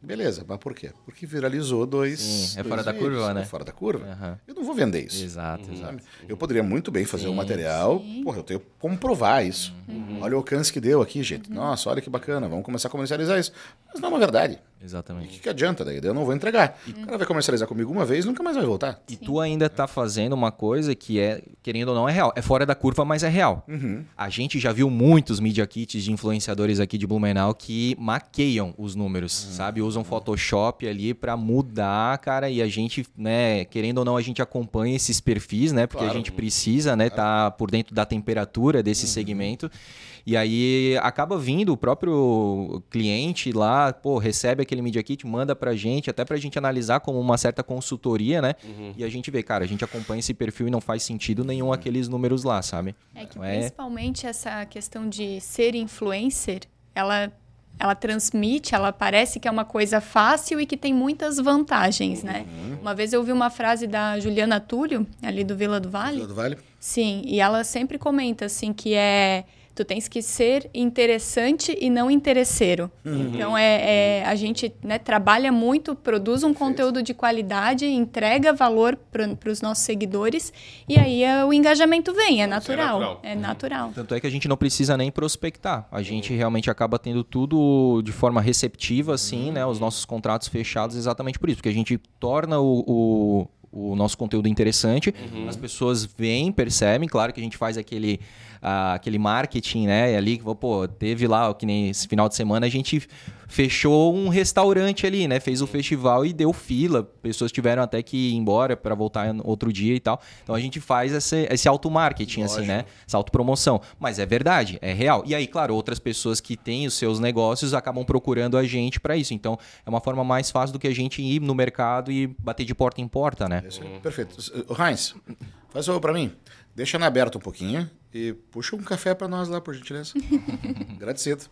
S1: Beleza, mas por quê? Porque viralizou dois.
S3: Sim, é
S1: dois
S3: fora da
S1: vídeos,
S3: curva, né?
S1: É fora da curva.
S3: Aham.
S1: Eu não vou vender isso.
S3: Exato, exato.
S1: Sabe? Eu poderia muito bem fazer um
S3: Sim,
S1: material,
S4: sim.
S1: porra, eu tenho como provar isso. Olha o alcance que deu aqui, gente. Nossa, olha que bacana, vamos começar a comercializar isso. Mas não é uma verdade. E o
S3: Exatamente.
S1: que, que adianta daí? Daí Eu não vou entregar. O cara vai comercializar comigo uma vez, nunca mais vai voltar.
S3: E tu ainda tá fazendo uma coisa que é, querendo ou não, é real. É fora da curva, mas é real. A gente já viu muitos media kits de influenciadores aqui de Blumenau que maqueiam os números, sabe? Usam Photoshop ali pra mudar, cara, e a gente, né, querendo ou não, a gente acompanha esses perfis, né? Porque a
S1: Claro.
S3: gente precisa, né, tá por dentro da temperatura desse segmento. E aí acaba vindo o próprio cliente lá, pô, recebe aquele Media Kit, manda pra gente, até pra gente analisar como uma certa consultoria, né? E a gente vê, cara, a gente acompanha esse perfil e não faz sentido nenhum aqueles números lá, sabe?
S4: É que
S3: é-
S4: principalmente essa questão de ser influencer, ela, ela transmite, ela parece que é uma coisa fácil e que tem muitas vantagens, né? Uma vez eu ouvi uma frase da Juliana Túlio, ali do Vila do Vale.
S1: Vila do Vale?
S4: Sim, e ela sempre comenta assim que é tu tens que ser interessante e não interesseiro. Então é, é- a gente né, trabalha muito, produz um conteúdo de qualidade, entrega valor para os nossos seguidores e aí é, o engajamento vem, é natural,
S2: natural.
S4: é natural.
S3: Tanto é que a gente não precisa nem prospectar. A gente realmente acaba tendo tudo de forma receptiva, assim, né? Os nossos contratos fechados exatamente por isso. Porque a gente torna o, o, o nosso conteúdo interessante, as pessoas veem, percebem. Claro que a gente faz aquele, ah, aquele marketing, né? Ali, pô, teve lá, que nem esse final de semana, a gente fechou um restaurante ali, né? Fez o festival e deu fila. Pessoas tiveram até que ir embora para voltar outro dia e tal. Então a gente faz esse, esse auto-marketing, assim, né? Essa autopromoção. Mas é verdade, é real. E aí, claro, outras pessoas que têm os seus negócios acabam procurando a gente para isso. Então é uma forma mais fácil do que a gente ir no mercado e bater de porta em porta, né?
S1: Perfeito. Heinz, faz favor pra mim. Deixa na aberta um pouquinho e puxa um café pra nós lá, por gentileza. [LAUGHS] Agradecido.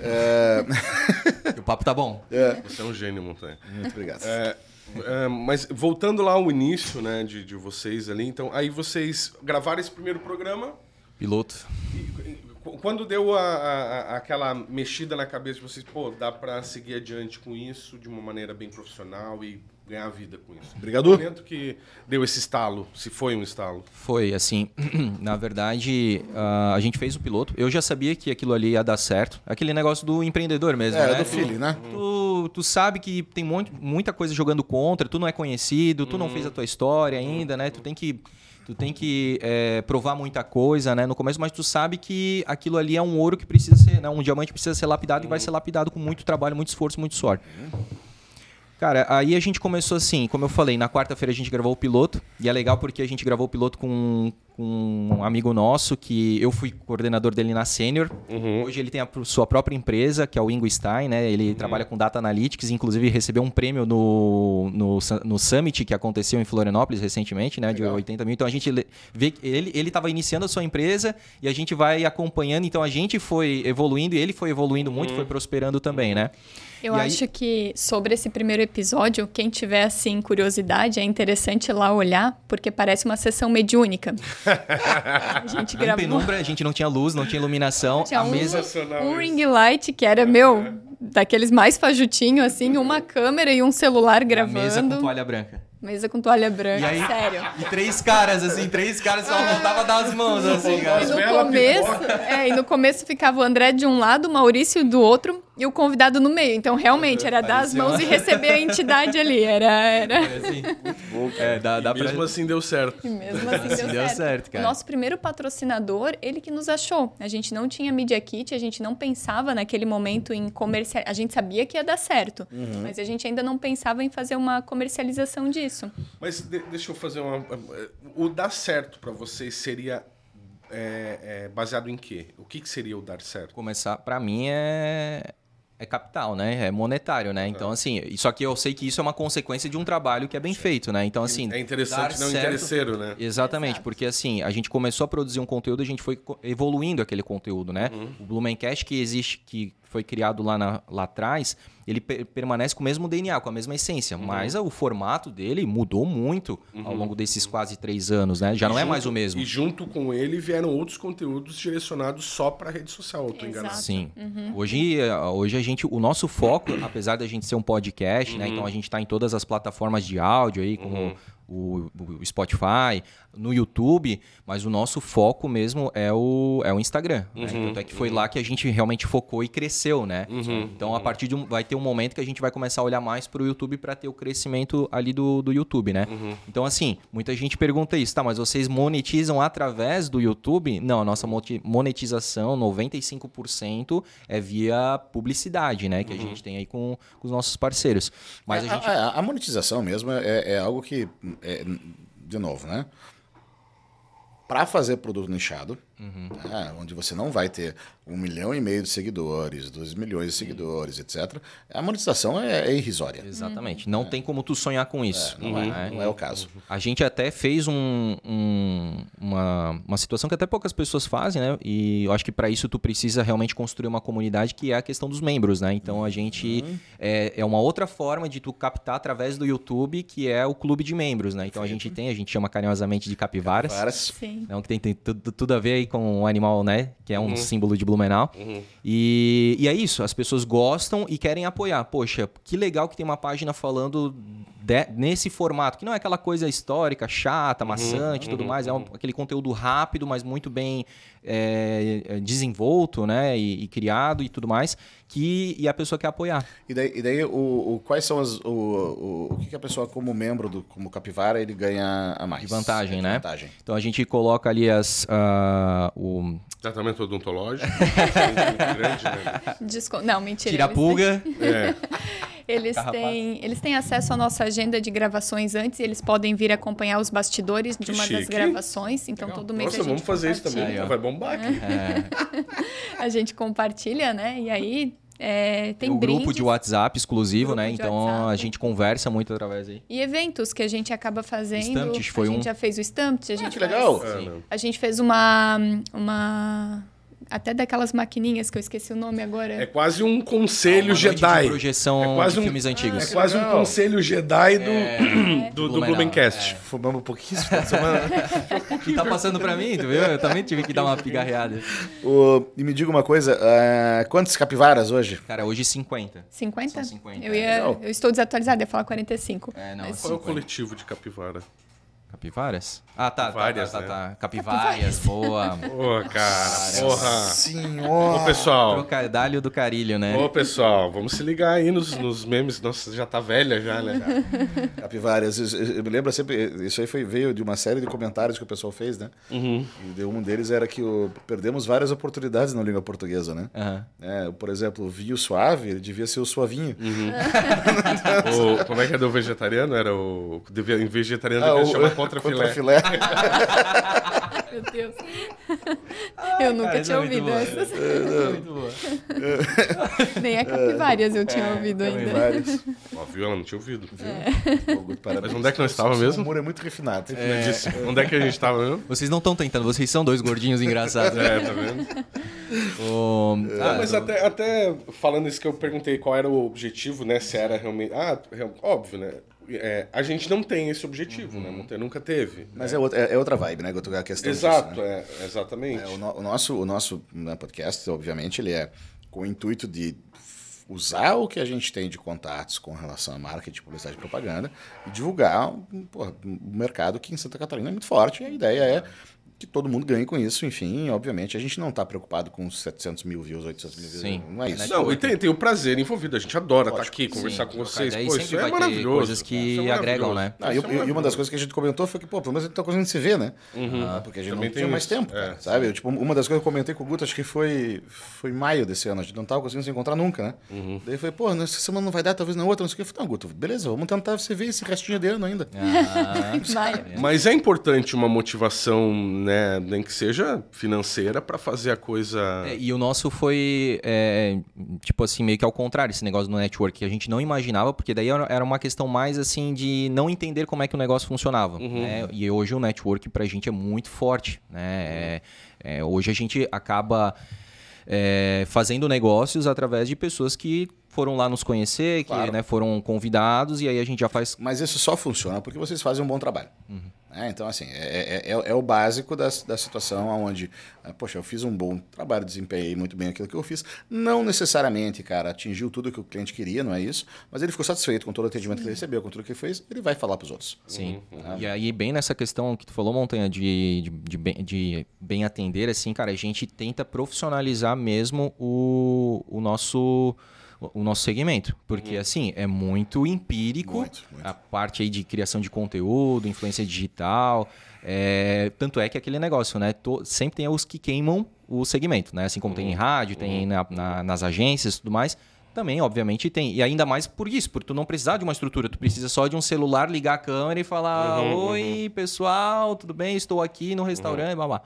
S1: É, [LAUGHS]
S3: O papo tá bom.
S2: Você é um gênio, Montanha.
S1: Muito obrigado.
S2: É, é, mas voltando lá ao início, né, de, de vocês ali, então, aí vocês gravaram esse primeiro programa.
S3: Piloto.
S2: e- qu- quando deu a, a- aquela mexida na cabeça de vocês, pô, dá pra seguir adiante com isso de uma maneira bem profissional e ganhar vida com isso.
S1: Obrigado.
S2: No momento que deu esse estalo, se foi um estalo.
S3: Foi, assim, [CLEARS THROAT] na verdade, ah, a gente fez o piloto. Eu já sabia que aquilo ali ia dar certo. Aquele negócio do empreendedor mesmo,
S1: É,
S3: né?
S1: do feeling, né?
S3: Tu, tu sabe que tem muito, muita coisa jogando contra, tu não é conhecido, tu não fez a tua história ainda, né? Tu tem que, tu tem que é, provar muita coisa, né? No começo, mas tu sabe que aquilo ali é um ouro que precisa ser, né? um diamante que precisa ser lapidado e vai ser lapidado com muito trabalho, muito esforço, muito suor. Cara, aí a gente começou assim, como eu falei, na quarta-feira a gente gravou o piloto, e é legal porque a gente gravou o piloto com, com um amigo nosso, que eu fui coordenador dele na Sênior. Hoje ele tem a sua própria empresa, que é o Ingo Stein, né? Ele trabalha com Data Analytics, inclusive recebeu um prêmio no, no, no Summit que aconteceu em Florianópolis recentemente, né? De
S1: Legal.
S3: 80 mil. Então a gente vê que ele ele estava iniciando a sua empresa e a gente vai acompanhando. Então a gente foi evoluindo e ele foi evoluindo muito, foi prosperando também, né?
S4: Eu
S3: E aí-
S4: acho que sobre esse primeiro episódio, quem tiver assim curiosidade, é interessante ir lá olhar, porque parece uma sessão mediúnica. [LAUGHS] a gente
S3: Em
S4: gravou
S3: penumbra, a gente não tinha luz, não tinha iluminação.
S4: Tinha
S3: a
S4: um-
S3: mesa.
S4: Um ring light que era meu, daqueles mais fajutinho assim, uma câmera e um celular
S3: a
S4: gravando.
S3: mesa com toalha branca.
S4: Mesa com toalha branca,
S3: E aí-
S4: sério.
S3: E três caras, assim, três caras só voltava das mãos, assim,
S4: E
S3: cara.
S2: As
S4: no começo, é, e no começo ficava o André de um lado, o Maurício do outro, e o convidado no meio. Então, realmente, era dar as mãos
S3: uma-
S4: e receber a entidade ali. Era. era...
S3: Assim, [LAUGHS] é, dá, dá
S2: E mesmo
S3: pra...
S2: assim deu certo.
S4: E mesmo assim deu,
S3: Deu
S4: certo.
S3: certo, cara.
S4: O nosso primeiro patrocinador, ele que nos achou. A gente não tinha Media Kit, a gente não pensava naquele momento em comercial. A gente sabia que ia dar certo,
S3: Uhum.
S4: mas a gente ainda não pensava em fazer uma comercialização disso.
S2: Mas de- deixa eu fazer uma. O dar certo pra vocês seria é, é, baseado em quê? O que, que seria o dar certo?
S3: começar, pra mim é é capital, né? É monetário, né? Então assim, só que eu sei que isso é uma consequência de um trabalho que é bem feito, né? Então assim,
S2: é interessante,
S3: dar
S2: não
S3: certo-
S2: interesseiro, né?
S3: Exatamente,
S4: Exato.
S3: porque assim, a gente começou a produzir um conteúdo, a gente foi evoluindo aquele conteúdo, né? O Blumencast que existe, que foi criado lá, na- lá atrás, ele per- permanece com o mesmo DNA, com a mesma essência, mas o formato dele mudou muito ao longo desses quase três anos, né? Já não é
S2: junto-
S3: mais o mesmo.
S2: E junto com ele vieram outros conteúdos direcionados só pra rede social, eu tô enganado.
S4: Exato.
S3: Sim. Hoje, eh, hoje a gente, o nosso foco, apesar da gente ser um podcast, né? Então a gente está em todas as plataformas de áudio aí, como o, o Spotify, no YouTube, mas o nosso foco mesmo é o, é o Instagram. Né? Tanto é que foi lá que a gente realmente focou e cresceu, né? Então a partir de um, vai ter um momento que a gente vai começar a olhar mais para o YouTube para ter o crescimento ali do, do YouTube, né? Então assim, muita gente pergunta isso, tá? Mas vocês monetizam através do YouTube? Não, a nossa monetização, 95% é via publicidade, né? Que a gente tem aí com, com os nossos parceiros. Mas a
S1: a,
S3: gente
S1: a- a monetização mesmo é, é algo que, é, de novo, né? Para fazer produto nichado, né, onde você não vai ter um milhão e meio de seguidores, dois milhões de seguidores, etc., a monetização é, é irrisória.
S3: Exatamente. Não tem como tu sonhar com isso.
S1: Não, é, não é o caso.
S3: A gente até fez um- um- uma, uma situação que até poucas pessoas fazem, né? E eu acho que para isso tu precisa realmente construir uma comunidade que é a questão dos membros, né? Então a gente é, é uma outra forma de tu captar através do YouTube, que é o clube de membros, né? Então a gente tem, a gente chama carinhosamente de capivaras.
S1: Várias-
S4: Sim.
S3: Não, que tem, tem tudo, tudo a ver aí com o animal, né? Que é um símbolo de Blumenau. E, e é isso, as pessoas gostam e querem apoiar. Poxa, que legal que tem uma página falando de- nesse formato, que não é aquela coisa histórica, chata, maçante e tudo mais. É um- aquele conteúdo rápido, mas muito bem é, é, desenvolto, né? E, e criado e tudo mais. Que, e a pessoa quer apoiar.
S1: E daí, e daí o, o- quais são as. O, o, o que, que a pessoa, como membro do como capivara, ele ganha a mais?
S3: De vantagem,
S1: É, de
S3: né?
S1: Vantagem.
S3: Então a gente coloca ali as. ah, o,
S2: Tratamento odontológico. [LAUGHS] muito grande, né?
S4: Descon- Não, mentira.
S3: tira a pulga.
S2: É. [LAUGHS] [LAUGHS]
S4: Eles
S3: Carrapato.
S4: têm, eles têm acesso à nossa agenda de gravações antes e eles podem vir acompanhar os bastidores de
S2: Que
S4: uma das
S2: chique.
S4: gravações. Então, todo mês
S2: Nossa,
S4: a gente
S2: vamos fazer isso também. Vai bombar aqui. [LAUGHS]
S4: A gente compartilha, né? E aí é, tem
S3: um
S4: brindes
S3: grupo de WhatsApp exclusivo,
S4: Grupo
S3: né? Então
S4: WhatsApp.
S3: a gente conversa muito através aí.
S4: e eventos que a gente acaba fazendo.
S3: Stamped foi
S4: a gente
S3: um.
S4: já fez o Stamped. A gente
S1: que
S4: faz-
S1: legal!
S2: Ah.
S4: A gente fez uma, uma... Até daquelas maquininhas que eu esqueci o nome agora.
S2: É quase um conselho Jedi.
S3: projeção
S2: É quase
S3: de
S2: um-
S3: filmes antigos.
S2: É quase um conselho Jedi do, [CLEARS THROAT] do, do
S3: Blumenau,
S2: Blumencast.
S1: Fumamos pouquíssimo essa semana.
S3: Que [LAUGHS] tá passando pra mim, tu viu? Eu também tive que dar uma pigarreada.
S1: O- e me diga uma coisa: ah, quantas capivaras hoje?
S3: Cara, hoje 50.
S4: 50?
S3: São 50,
S4: Eu,
S3: é
S4: ia,
S1: legal.
S4: eu estou desatualizada, ia falar 45.
S3: É, não,
S4: Mas-
S2: Qual é o
S3: 50.
S2: coletivo de capivara?
S3: Capivaras? Ah, tá,
S2: Várias,
S3: tá, tá,
S2: né?
S3: tá, tá. Capivárias, boa. [LAUGHS]
S2: Pô, cara, porra.
S1: Senhora!
S2: Ô, pessoal.
S3: Trocadalho do carilho, né?
S2: Ô, pessoal, vamos se ligar aí nos, nos memes. Nossa, já tá velha já, né?
S1: Capivaras. Eu, eu- eu me lembro sempre. Isso aí foi, veio de uma série de comentários que o pessoal fez, né?
S2: Uhum.
S1: E um deles era que o- perdemos várias oportunidades na língua portuguesa, né?
S3: Aham.
S1: É, por exemplo, o vinho suave, ele devia ser o suavinho. [LAUGHS]
S2: O, como é que é do vegetariano? Era o. Devia, em vegetariano
S1: Ah,
S2: devia
S1: o-
S2: chamar contra filé.
S1: Contrafilé. [LAUGHS]
S4: Meu Deus. eu nunca
S3: cara,
S4: tinha
S3: é muito
S4: ouvido
S3: boa.
S4: essas.
S3: Muito boa. [LAUGHS]
S4: Nem a capivárias eu tinha ouvido
S1: Tem
S4: ainda.
S1: vários.
S2: Ó, viu? Ela não tinha ouvido.
S1: Parabéns.
S2: Mas onde é que nós estava
S1: Seu
S2: mesmo?
S1: humor é muito refinado.
S2: Onde é que a gente tava mesmo?
S3: Vocês não estão tentando, vocês são dois gordinhos engraçados.
S2: É, tá vendo? [LAUGHS]
S3: O-
S2: Ah, mas até, até falando isso que eu perguntei qual era o objetivo, né? Se era realmente. Ah, óbvio, né? É, a gente não tem esse objetivo, né? Não tem- nunca teve.
S1: Mas é outra, é, é outra vibe, né, Guto? A questão
S2: Exato,
S1: disso, né?
S2: é, exatamente.
S1: É, o, no- o nosso, o nosso né, podcast, obviamente, ele é com o intuito de usar o que a gente tem de contatos com relação a marketing, publicidade e propaganda e divulgar um, porra, um mercado que em Santa Catarina é muito forte. E a ideia é que todo mundo ganhe com isso, enfim, obviamente a gente não está preocupado com 700 mil views, 800 mil views,
S3: Sim.
S1: não é isso.
S2: Não, e tem, tem o prazer envolvido. A gente adora estar aqui, conversar
S3: Sim,
S2: com vocês. Pô,
S3: sempre
S2: isso é maravilhoso.
S3: coisas que
S2: Isso é
S3: agregam, né?
S1: Ah, e,
S2: é
S1: e- uma das coisas que a gente comentou foi que, pô, pelo menos a gente tá conseguindo se ver, né? Ah, porque a gente
S2: Também
S1: não
S2: tem
S1: tinha mais
S2: isso.
S1: tempo,
S2: É,
S1: cara, sabe? Eu, tipo, uma das coisas que eu comentei com o Guto, acho que foi, foi maio desse ano, a gente não tava conseguindo se encontrar nunca, né?
S2: Uhum.
S1: Daí eu falei, pô, nessa semana não vai dar, talvez na outra, não sei o que. Eu falei, não, Guto, beleza, vamos tentar você ver esse restinho de ano ainda.
S3: Ah, [LAUGHS]
S4: Vai.
S2: Mas é importante uma motivação, né, nem que seja financeira, para fazer a coisa.
S3: É, e o nosso foi, é, tipo assim, meio que ao contrário, esse negócio do network, que a gente não imaginava, porque daí era uma questão mais, assim, de não entender como é que o negócio funcionava. né? E hoje o network pra gente é muito forte, né? É, é, hoje a gente acaba é, fazendo negócios através de pessoas que foram lá nos conhecer, que
S1: Claro.
S3: né, foram convidados, e aí a gente já faz...
S1: Mas isso só funciona porque vocês fazem um bom trabalho.
S3: Uhum.
S1: né? Então, assim, é, é, é- é o básico da, da situação onde, ah, poxa, eu fiz um bom trabalho, desempenhei muito bem aquilo que eu fiz. Não necessariamente, cara, atingiu tudo que o cliente queria, não é isso, mas ele ficou satisfeito com todo o atendimento que ele recebeu, com tudo que ele fez, ele vai falar para os outros.
S3: Sim. E aí, bem nessa questão que tu falou, Montanha, de, de, de bem, de bem atender, assim, cara, a gente tenta profissionalizar mesmo o, o nosso o nosso segmento. Porque, assim, é muito empírico
S1: Muito, muito.
S3: a parte aí de criação de conteúdo, influência digital. é, tanto é que aquele negócio, né? to- sempre tem os que queimam o segmento, né? Assim como tem em rádio, tem na- na- nas agências e tudo mais. Também, obviamente, tem. E ainda mais por isso, porque tu não precisa de uma estrutura, tu precisa só de um celular, ligar a câmera e falar: Oi, pessoal, tudo bem? Estou aqui no restaurante, blá blá.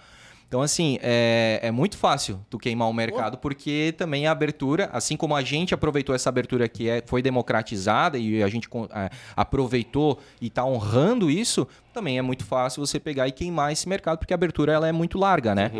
S3: Então, assim, é, é muito fácil tu queimar o mercado, porque também a abertura, assim como a gente aproveitou essa abertura que é, foi democratizada e a gente é, aproveitou e está honrando isso, também é muito fácil você pegar e queimar esse mercado, porque a abertura ela é muito larga, né?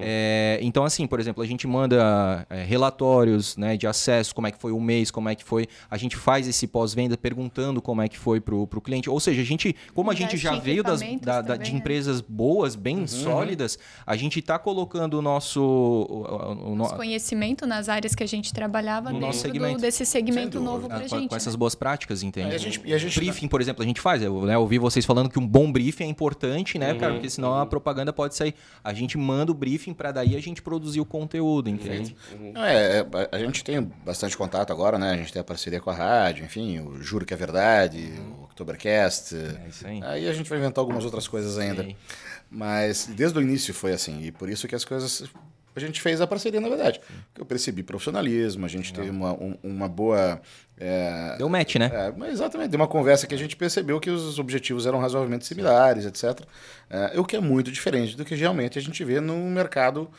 S3: É, então, assim, por exemplo, a gente manda é, relatórios né, de acesso, como é que foi o mês, como é que foi. A gente faz esse pós-venda perguntando como é que foi pro, pro cliente. Ou seja, a gente, como a gente já veio das, da- da-
S4: também,
S3: de
S4: né?
S3: empresas boas, bem sólidas, a gente está colocando o nosso. o- o- o no-
S4: Nosso conhecimento nas áreas que a gente trabalhava
S3: No
S4: dentro
S3: nosso
S4: do-
S3: segmento.
S4: desse segmento novo
S3: ah, com,
S4: gente.
S3: com essas
S4: né?
S3: boas práticas, entende?
S1: E a gente- e a gente-
S3: briefing, por exemplo, a gente faz. Eu né, ouvi vocês falando que um bom briefing é importante, né, cara? Porque senão a propaganda pode sair. A gente manda o briefing para daí a gente produzir o conteúdo, entende?
S1: Não, é, é, a gente tem bastante contato agora, né? A gente tem a parceria com a rádio, enfim, o Juro que é Verdade, o Oktobercast.
S3: É isso aí.
S1: Aí a gente vai inventar algumas outras coisas ainda.
S3: Sim.
S1: Mas desde o início foi assim, e por isso que as coisas. A gente fez a parceria, na verdade. Eu percebi profissionalismo, a gente teve uma, um- uma boa. é,
S3: Deu match, né?
S1: é, exatamente, deu uma conversa que a gente percebeu que os objetivos eram razoavelmente similares, etc. É, o que é muito diferente do que realmente a gente vê no mercado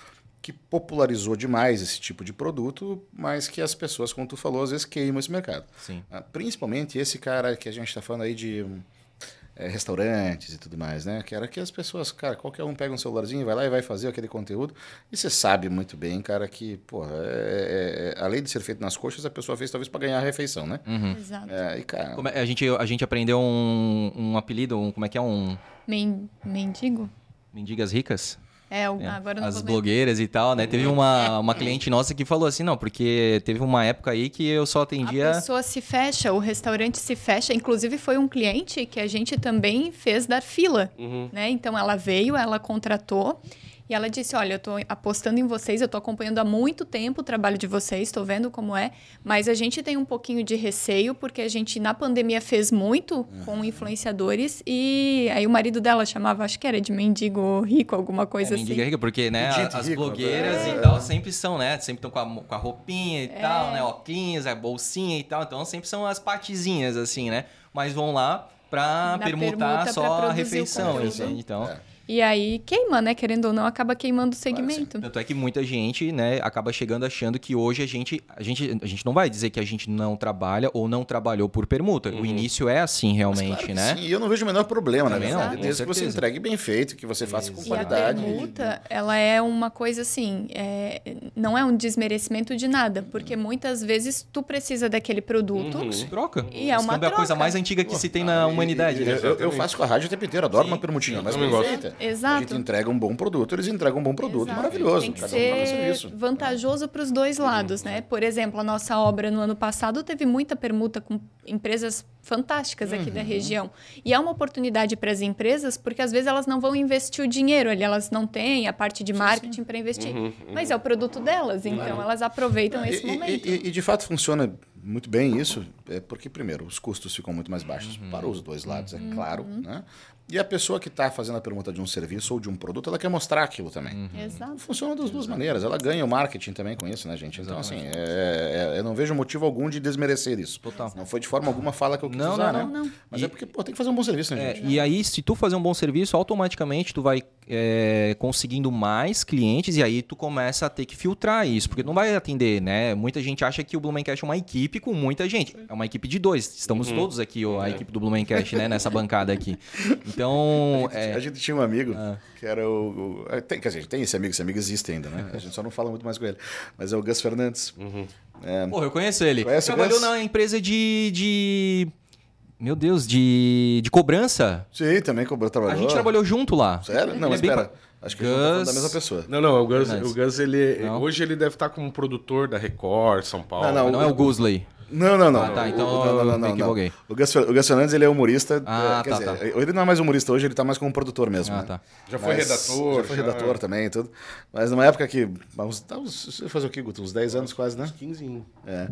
S1: que popularizou demais esse tipo de produto, mas que as pessoas, como tu falou, às vezes queimam esse mercado.
S3: Sim.
S1: Ah, Principalmente esse cara que a gente está falando aí de é, restaurantes e tudo mais, né? Que era que as pessoas, cara, qualquer um pega um celularzinho, vai lá e vai fazer aquele conteúdo. E você sabe muito bem, cara, que, porra, é, é- é- além de ser feito nas coxas, a pessoa fez talvez para ganhar a refeição, né?
S4: Exato.
S1: É, e, cara,
S3: Uhum. Como é- a, gente, a gente aprendeu um, um apelido, um, como é que é? Um.
S4: Men- mendigo?
S3: Mendigas ricas?
S4: É, o-
S3: É,
S4: agora
S3: As blogueiras e tal, né? Teve uma, uma cliente nossa que falou assim, não, porque teve uma época aí que eu só
S4: A
S3: atendia.
S4: pessoa se fecha, o restaurante se fecha. Inclusive, foi um cliente que a gente também fez dar fila. Né? Então, ela veio, ela contratou. E ela disse: Olha, eu tô apostando em vocês, eu tô acompanhando há muito tempo o trabalho de vocês, tô vendo como é, mas a gente tem um pouquinho de receio, porque a gente na pandemia fez muito com influenciadores, e aí o marido dela chamava, acho que era de mendigo rico, alguma
S3: É,
S4: coisa assim.
S3: mendiga rica, porque, né, as
S1: rico,
S3: blogueiras
S1: é.
S3: e tal sempre são, né? Sempre estão com com a roupinha e
S4: É.
S3: tal, né? Óculos, a bolsinha e tal. Então sempre são as patezinhas, assim, né? Mas vão lá pra
S4: Na
S3: permutar
S4: permuta
S3: só
S4: pra
S3: a refeição, entende? Então.
S1: É.
S4: E aí queima, né? Querendo ou não, acaba queimando o segmento.
S3: Tanto é que muita gente, né, acaba chegando achando que hoje a gente, a gente, a gente não vai dizer que a gente não trabalha ou não trabalhou por permuta. O início é assim realmente,
S1: Claro
S3: né?
S1: Sim, e eu não vejo o menor problema, na
S3: não,
S1: verdade.
S3: com
S1: Desde que você entregue bem feito, que você faça com
S4: E a
S1: qualidade.
S4: permuta, ela é uma coisa assim, é, não é um desmerecimento de nada, porque muitas vezes tu precisa daquele produto.
S3: Troca.
S4: E é uma
S3: câmbio é a coisa
S4: troca.
S3: mais antiga que se tem na humanidade, né?
S1: eu, eu- faço com a rádio o tempo inteiro, adoro
S3: Sim.
S1: uma permutinha, mas bem
S2: gosto.
S1: feita.
S4: Exato.
S1: A gente entrega um bom produto, eles entregam um bom produto,
S4: Exato.
S1: maravilhoso.
S4: Tem que
S1: cada um
S4: ser
S1: serviço.
S4: vantajoso para os dois lados, né? Por exemplo, a nossa obra no ano passado teve muita permuta com empresas fantásticas aqui
S1: Uhum.
S4: da região. E é uma oportunidade para as empresas, porque às vezes elas não vão investir o dinheiro ali, elas não têm a parte de marketing para investir. Mas é o produto delas, então elas aproveitam esse
S1: E- e-
S4: momento.
S1: E, e, de fato funciona muito bem isso, é porque, primeiro, os custos ficam muito mais baixos para os dois lados, é claro. Né? E a pessoa que está fazendo a pergunta de um serviço ou de um produto, ela quer mostrar aquilo também.
S4: Exato.
S1: Funciona das duas maneiras. Ela ganha o marketing também com isso, né, gente? Então, assim, é- é- eu não vejo motivo algum de desmerecer isso.
S3: Total.
S1: Não foi de forma alguma fala que eu quis
S3: Não,
S1: usar,
S3: não,
S1: né?
S4: não, não.
S1: Mas
S3: E-
S1: é porque, pô, tem que fazer um bom serviço, né,
S3: É,
S1: gente?
S3: e aí, se tu fazer um bom serviço, automaticamente tu vai é, conseguindo mais clientes e aí tu começa a ter que filtrar isso, porque não vai atender, né? Muita gente acha que o Blumencast é uma equipe com muita gente. É uma equipe de dois. Estamos todos aqui, ó, a equipe do Blumencast, né? Nessa bancada aqui. Então, [LAUGHS] é,
S1: A gente tinha um amigo
S3: Ah.
S1: que era o. o tem, quer dizer, tem esse amigo, esse amigo existe ainda, né? [LAUGHS] A gente só não fala muito mais com ele. Mas é o Gus Fernandes. É,
S3: Porra, eu conheço ele.
S1: Conhece o
S3: Trabalhou
S1: Gus?
S3: na empresa de, de. Meu Deus, de, de cobrança.
S1: sim, também cobrou,
S3: A
S1: trabalhou.
S3: gente trabalhou junto lá.
S1: Sério? Não,
S3: Ele é bem
S1: espera.
S3: pa-
S1: Acho que a gente tá da
S3: Gus-
S1: mesma pessoa.
S2: Não, não, o Gus, o Gus ele,
S3: Não?
S2: hoje ele deve estar como produtor da Record, São Paulo.
S1: Não,
S3: Não, é o Gusley.
S1: Não, não, não.
S3: Ah, tá, então
S1: o- não,
S3: eu
S1: não, não, não.
S3: equivoquei.
S1: O Gus, o Gus Fernandes, ele é humorista.
S3: Ah,
S1: é, quer
S3: tá,
S1: dizer,
S3: tá.
S1: ele não é mais humorista hoje, ele tá mais como produtor mesmo.
S3: Ah,
S1: né?
S3: tá.
S2: Já foi
S1: Mas-
S2: redator.
S1: Já foi redator também e tudo. Mas numa época que. Uns, uns, você fazer o quê, Guto? Uns 10 anos quase, né?
S2: 15.
S1: É.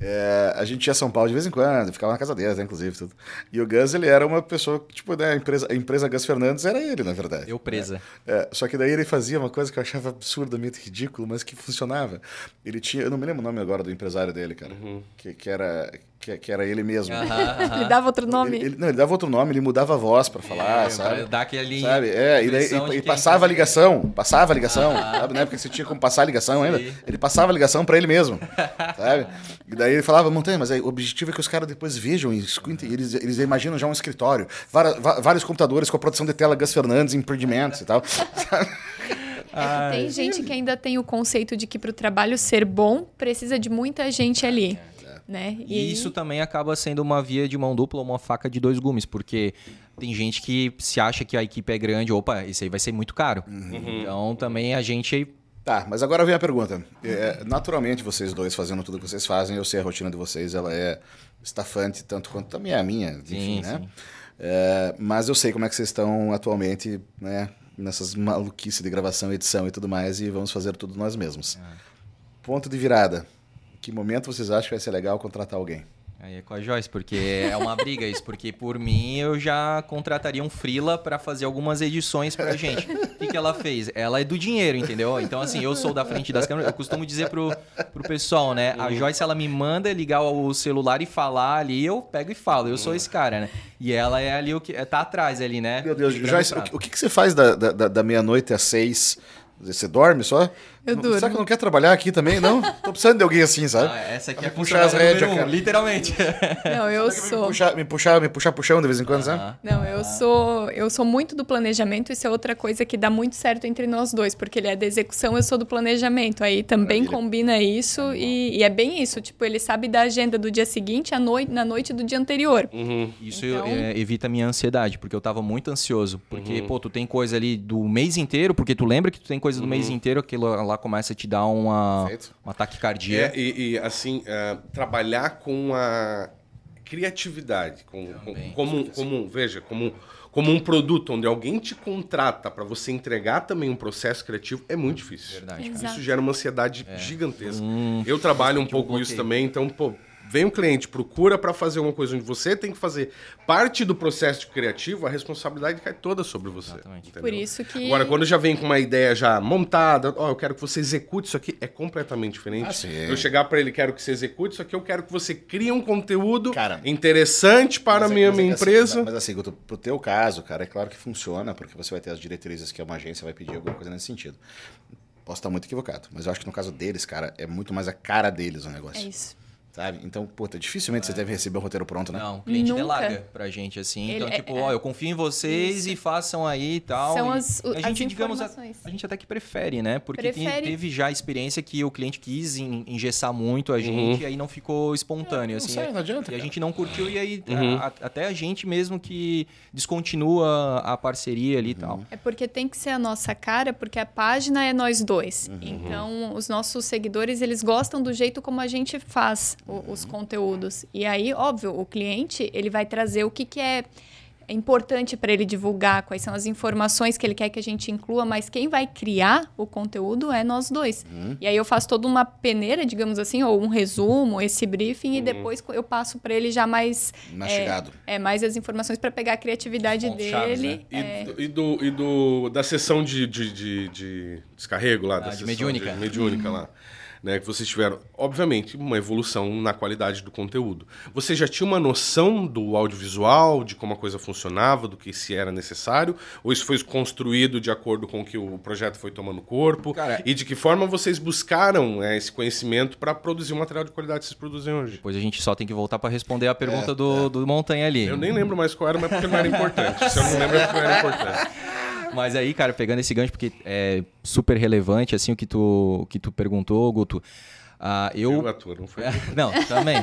S1: É, a gente ia a São Paulo de vez em quando, ficava na casa deles, né, inclusive. Tudo. E o Gus, ele era uma pessoa tipo, né, a empresa, a empresa Gus Fernandes era ele, na verdade.
S3: Eu presa.
S1: É, só que daí ele fazia uma coisa que eu achava absurdamente ridículo, mas que funcionava. Ele tinha, eu não me lembro o nome agora do empresário dele, cara, que, que era que, que era ele mesmo.
S4: Ele dava outro nome.
S1: Ele, ele- não, ele dava outro nome, ele mudava a voz pra falar,
S3: É,
S1: sabe?
S3: pra dar aquele
S1: Sabe? É, e, daí, e, e passava a ligação, passava a ligação, sabe? Na época que você tinha como passar a ligação ainda,
S3: Sim.
S1: ele passava a ligação pra ele mesmo, [LAUGHS] sabe? E daí ele falava, Montanha, mas aí, o objetivo é que os caras depois vejam e escutem, eles, eles imaginam já um escritório, várias- va- vários computadores com a produção de tela Gus Fernandes, empreendimentos e tal. [LAUGHS]
S4: É que tem gente que ainda tem o conceito de que para o trabalho ser bom, precisa de muita gente ali. Né?
S3: E isso também acaba sendo uma via de mão dupla, uma faca de dois gumes, porque tem gente que se acha que a equipe é grande, opa, isso aí vai ser muito caro. Então também a gente.
S1: Tá, mas agora vem a pergunta. É, naturalmente, vocês dois fazendo tudo que vocês fazem, eu sei a rotina de vocês, ela é estafante, tanto quanto também é a minha, enfim,
S3: Sim,
S1: né?
S3: sim.
S1: É, mas eu sei como é que vocês estão atualmente, né? Nessas maluquices de gravação, edição e tudo mais, e vamos fazer tudo nós mesmos. Ponto de virada. Que momento vocês acham que vai ser legal contratar alguém?
S3: Aí é com a Joyce, porque é uma briga isso, porque por mim eu já contrataria um freela pra fazer algumas edições pra gente. O que, que ela fez? Ela é do dinheiro, entendeu? Então, assim, eu sou da frente das câmeras, eu costumo dizer pro, pro pessoal, né? A Joyce, ela me manda ligar o celular e falar ali, eu pego e falo, eu sou esse cara, né? E ela é ali o que. Tá atrás ali, né?
S1: Meu Deus, Joyce,
S3: o
S1: que- o que, você faz da, da, da- da meia-noite às seis? Você dorme só?
S4: Eu
S1: Não-
S4: durmo.
S1: Será que não quer trabalhar aqui também? Não? Tô precisando de alguém assim, sabe?
S3: Ah, essa aqui é a
S1: puxar as rédeas,
S3: um,
S1: cara.
S3: literalmente. [LAUGHS]
S4: Não, eu
S1: Me
S4: sou.
S1: puxar, me puxar, me puxar pro chão de vez em quando, sabe?
S3: Aham.
S4: Não, eu sou, eu sou muito do planejamento, isso é outra coisa que dá muito certo entre nós dois, porque ele é da execução, eu sou do planejamento. Aí também
S1: Maravilha.
S4: combina isso e, e é bem isso, tipo, ele sabe da agenda do dia seguinte à noite, na noite do dia anterior.
S3: Isso
S4: Então-
S3: é, evita a minha ansiedade, porque eu tava muito ansioso. Porque, pô, tu tem coisa ali do mês inteiro, porque tu lembra que tu tem coisa do mês inteiro, aquilo lá começa a te dar uma,
S1: Perfeito.
S3: um ataque cardíaco.
S2: É, e, e, assim, é, trabalhar com a criatividade, com, com- como, um- como, veja, como, um- como um produto onde alguém te contrata para você entregar também um processo criativo é muito difícil.
S3: Verdade.
S2: Isso gera uma ansiedade gigantesca.
S3: Hum,
S2: Eu trabalho um pouco isso também, então, pô, vem um cliente, procura para fazer uma coisa onde você tem que fazer parte do processo criativo, a responsabilidade cai toda sobre você.
S3: Exatamente.
S2: entendeu?
S4: Por isso que
S2: Agora, quando já vem com uma ideia já montada, ó, eu quero que você execute isso aqui, é completamente diferente.
S1: Ah, sim.
S2: Eu chegar para ele, quero que você execute isso aqui, eu quero que você crie um conteúdo
S1: Cara,
S2: interessante para a
S1: é-
S2: minha,
S1: é
S2: minha
S1: que assim,
S2: empresa.
S1: mas assim, Guto, pro teu caso, cara, é claro que funciona, porque você vai ter as diretrizes que uma agência vai pedir alguma coisa nesse sentido. Posso estar muito equivocado, mas eu acho que no caso deles, cara, é muito mais a cara deles o
S4: é
S1: negócio.
S4: isso.
S1: Sabe? Então, puta, dificilmente você deve receber o roteiro pronto, né?
S3: Não, o cliente
S4: Nunca.
S3: delaga pra gente, assim.
S4: Ele
S3: então,
S4: é-
S3: tipo,
S4: é-
S3: ó, eu confio em vocês
S4: Isso.
S3: e façam aí e tal.
S4: São
S3: E
S4: as- o-
S3: a gente,
S4: as
S3: digamos, a, a gente até que prefere, né? Porque tem-
S4: Prefere.
S3: teve já a experiência que o cliente quis en- engessar muito a gente e aí não ficou espontâneo,
S1: Não
S3: assim.
S1: sai, não adianta,
S3: E a
S1: cara.
S3: gente não curtiu e aí
S2: Uhum.
S3: a- a- até a gente mesmo que descontinua a parceria ali e tal.
S4: É porque tem que ser a nossa cara, porque a página é nós dois.
S1: Uhum.
S4: Então, os nossos seguidores, eles gostam do jeito como a gente faz o- os conteúdos. E aí, óbvio, o cliente, ele vai trazer o que, que é importante para ele divulgar, quais são as informações que ele quer que a gente inclua, mas quem vai criar o conteúdo é nós dois.
S1: Uhum.
S4: E aí eu faço toda uma peneira, digamos assim, ou um resumo, esse briefing, e depois eu passo para ele já mais...
S1: Mastigado.
S4: É, é, mais as informações para pegar a criatividade
S3: chaves,
S4: dele.
S2: E,
S4: é,
S2: do- e do, e do- da sessão de, de, de- de descarrego lá, da
S3: Ah, de
S2: sessão
S3: mediúnica.
S2: de mediúnica lá. Né, que vocês tiveram, obviamente, uma evolução na qualidade do conteúdo. Você já tinha uma noção do audiovisual, de como a coisa funcionava, do que se era necessário? Ou isso foi construído de acordo com o que o projeto foi tomando corpo?
S3: Cara-
S2: e de que forma vocês buscaram é, esse conhecimento para produzir o material de qualidade que vocês produzem hoje?
S3: Depois a gente só tem que voltar pra responder a pergunta do, do Montanha ali.
S2: Eu nem lembro mais qual era, mas porque não era importante. Se eu não lembro, é porque não era importante. [LAUGHS]
S3: Mas aí, cara, pegando esse gancho, porque é super relevante, assim, o que tu, o que tu perguntou, Guto. ah, eu.
S2: Eu atuo, não foi? [LAUGHS]
S3: Não, também.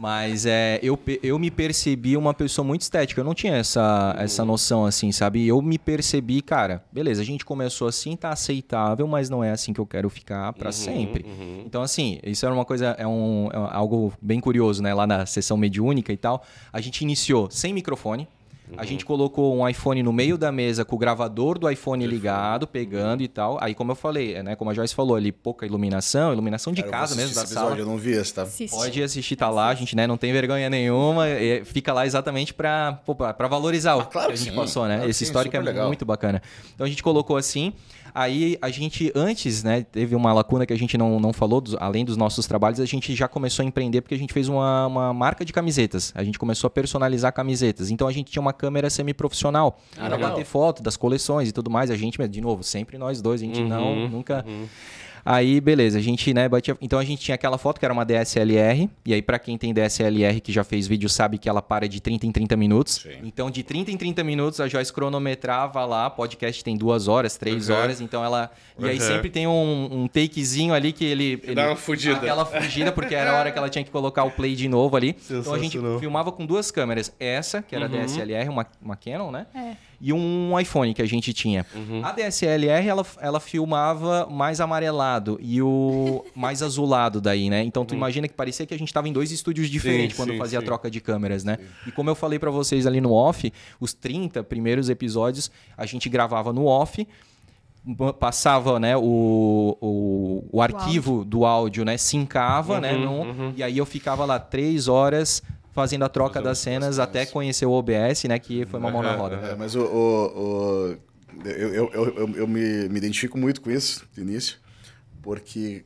S3: Mas é, eu, eu me percebi uma pessoa muito estética. Eu não tinha essa, essa noção, assim, sabe? Eu me percebi, cara, beleza, a gente começou assim, tá aceitável, mas não é assim que eu quero ficar pra sempre. Então, assim, isso era uma coisa, é, um, é algo bem curioso, né? Lá na sessão mediúnica e tal. A gente iniciou sem microfone. A gente colocou um iPhone no meio da mesa com o gravador do iPhone ligado, pegando e tal. Aí, como eu falei, né? Como a Joyce falou ali, pouca iluminação, iluminação de
S1: Cara, eu vou
S3: casa mesmo, da
S1: esse
S3: sala.
S1: episódio, Eu não vi esse, tá?
S4: assiste.
S3: Pode assistir, tá lá, a gente né, não tem vergonha nenhuma, fica lá exatamente pra, pô, pra pra valorizar o
S1: Ah, claro
S3: que a gente
S1: sim,
S3: passou, né?
S1: claro que
S3: Esse
S1: sim,
S3: histórico é
S1: legal.
S3: muito bacana. Então a gente colocou assim, aí a gente antes, né, teve uma lacuna que a gente não, não falou, dos- além dos nossos trabalhos, a gente já começou a empreender porque a gente fez uma, uma marca de camisetas, a gente começou a personalizar camisetas, então a gente tinha uma câmera semi-profissional
S1: Ah, legal.
S3: bater foto das coleções e tudo mais, a gente, de novo, sempre nós dois, a gente não, nunca... Aí, beleza, a gente, né, batia... Então a gente tinha aquela foto que era uma DSLR, e aí pra quem tem DSLR que já fez vídeo sabe que ela para de 30 em 30 minutos.
S1: Sim.
S3: Então de 30 em 30 minutos a Joyce cronometrava lá, podcast tem duas horas, três
S2: Uhum.
S3: horas, então ela... E aí
S2: Uhum.
S3: sempre tem um, um takezinho ali que ele... ele...
S2: dá uma fugida.
S3: Aquela fugida, porque era a hora que ela tinha que colocar o play de novo ali. Então a gente filmava com duas câmeras. Essa, que era a DSLR, uma, uma Canon, né?
S4: É.
S3: E um iPhone que a gente tinha.
S2: Uhum.
S3: A DSLR, ela, ela filmava mais amarelado e o [LAUGHS] mais azulado daí, né? Então tu imagina que parecia que a gente tava em dois estúdios diferentes quando
S2: Uhum. sim,
S3: fazia
S2: sim.
S3: a troca de câmeras, né? E como eu falei pra vocês ali no off, os 30 primeiros episódios a gente gravava no off, passava né, o, o, o arquivo do áudio, né? Sincava, né? num- E aí eu ficava lá três horas fazendo a troca das
S2: as
S3: cenas até conhecer o OBS, né? Que foi uma mão na roda.
S1: É, mas o, o- o- eu, eu, eu, eu- me, me identifico muito com isso, de início, porque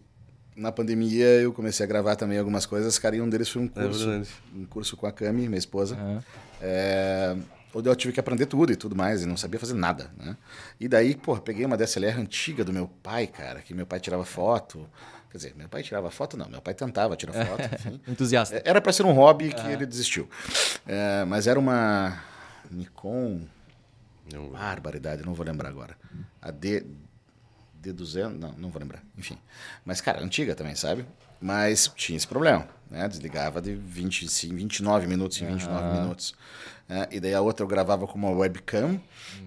S1: na pandemia eu comecei a gravar também algumas coisas, cara, e um deles foi um curso,
S2: verdade.
S1: um curso com a Cami, minha esposa,
S3: Aham.
S1: é, onde eu tive que aprender tudo e tudo mais, e não sabia fazer nada, né? E daí, pô, peguei uma DSLR antiga do meu pai, cara, que meu pai tirava foto, quer dizer, meu pai tirava foto não, meu pai tentava tirar [LAUGHS] foto, enfim.
S3: Entusiasta.
S1: É, Era para ser um hobby que ele desistiu. É, mas era uma Nikon.
S2: Não.
S1: Barbaridade, não vou lembrar agora. A D. D200? Não, não vou lembrar. Enfim. Mas, cara, antiga também, sabe? Mas tinha esse problema. Né? Desligava de 25, 29 minutos em 29 minutos. É, e daí a outra eu gravava com uma webcam.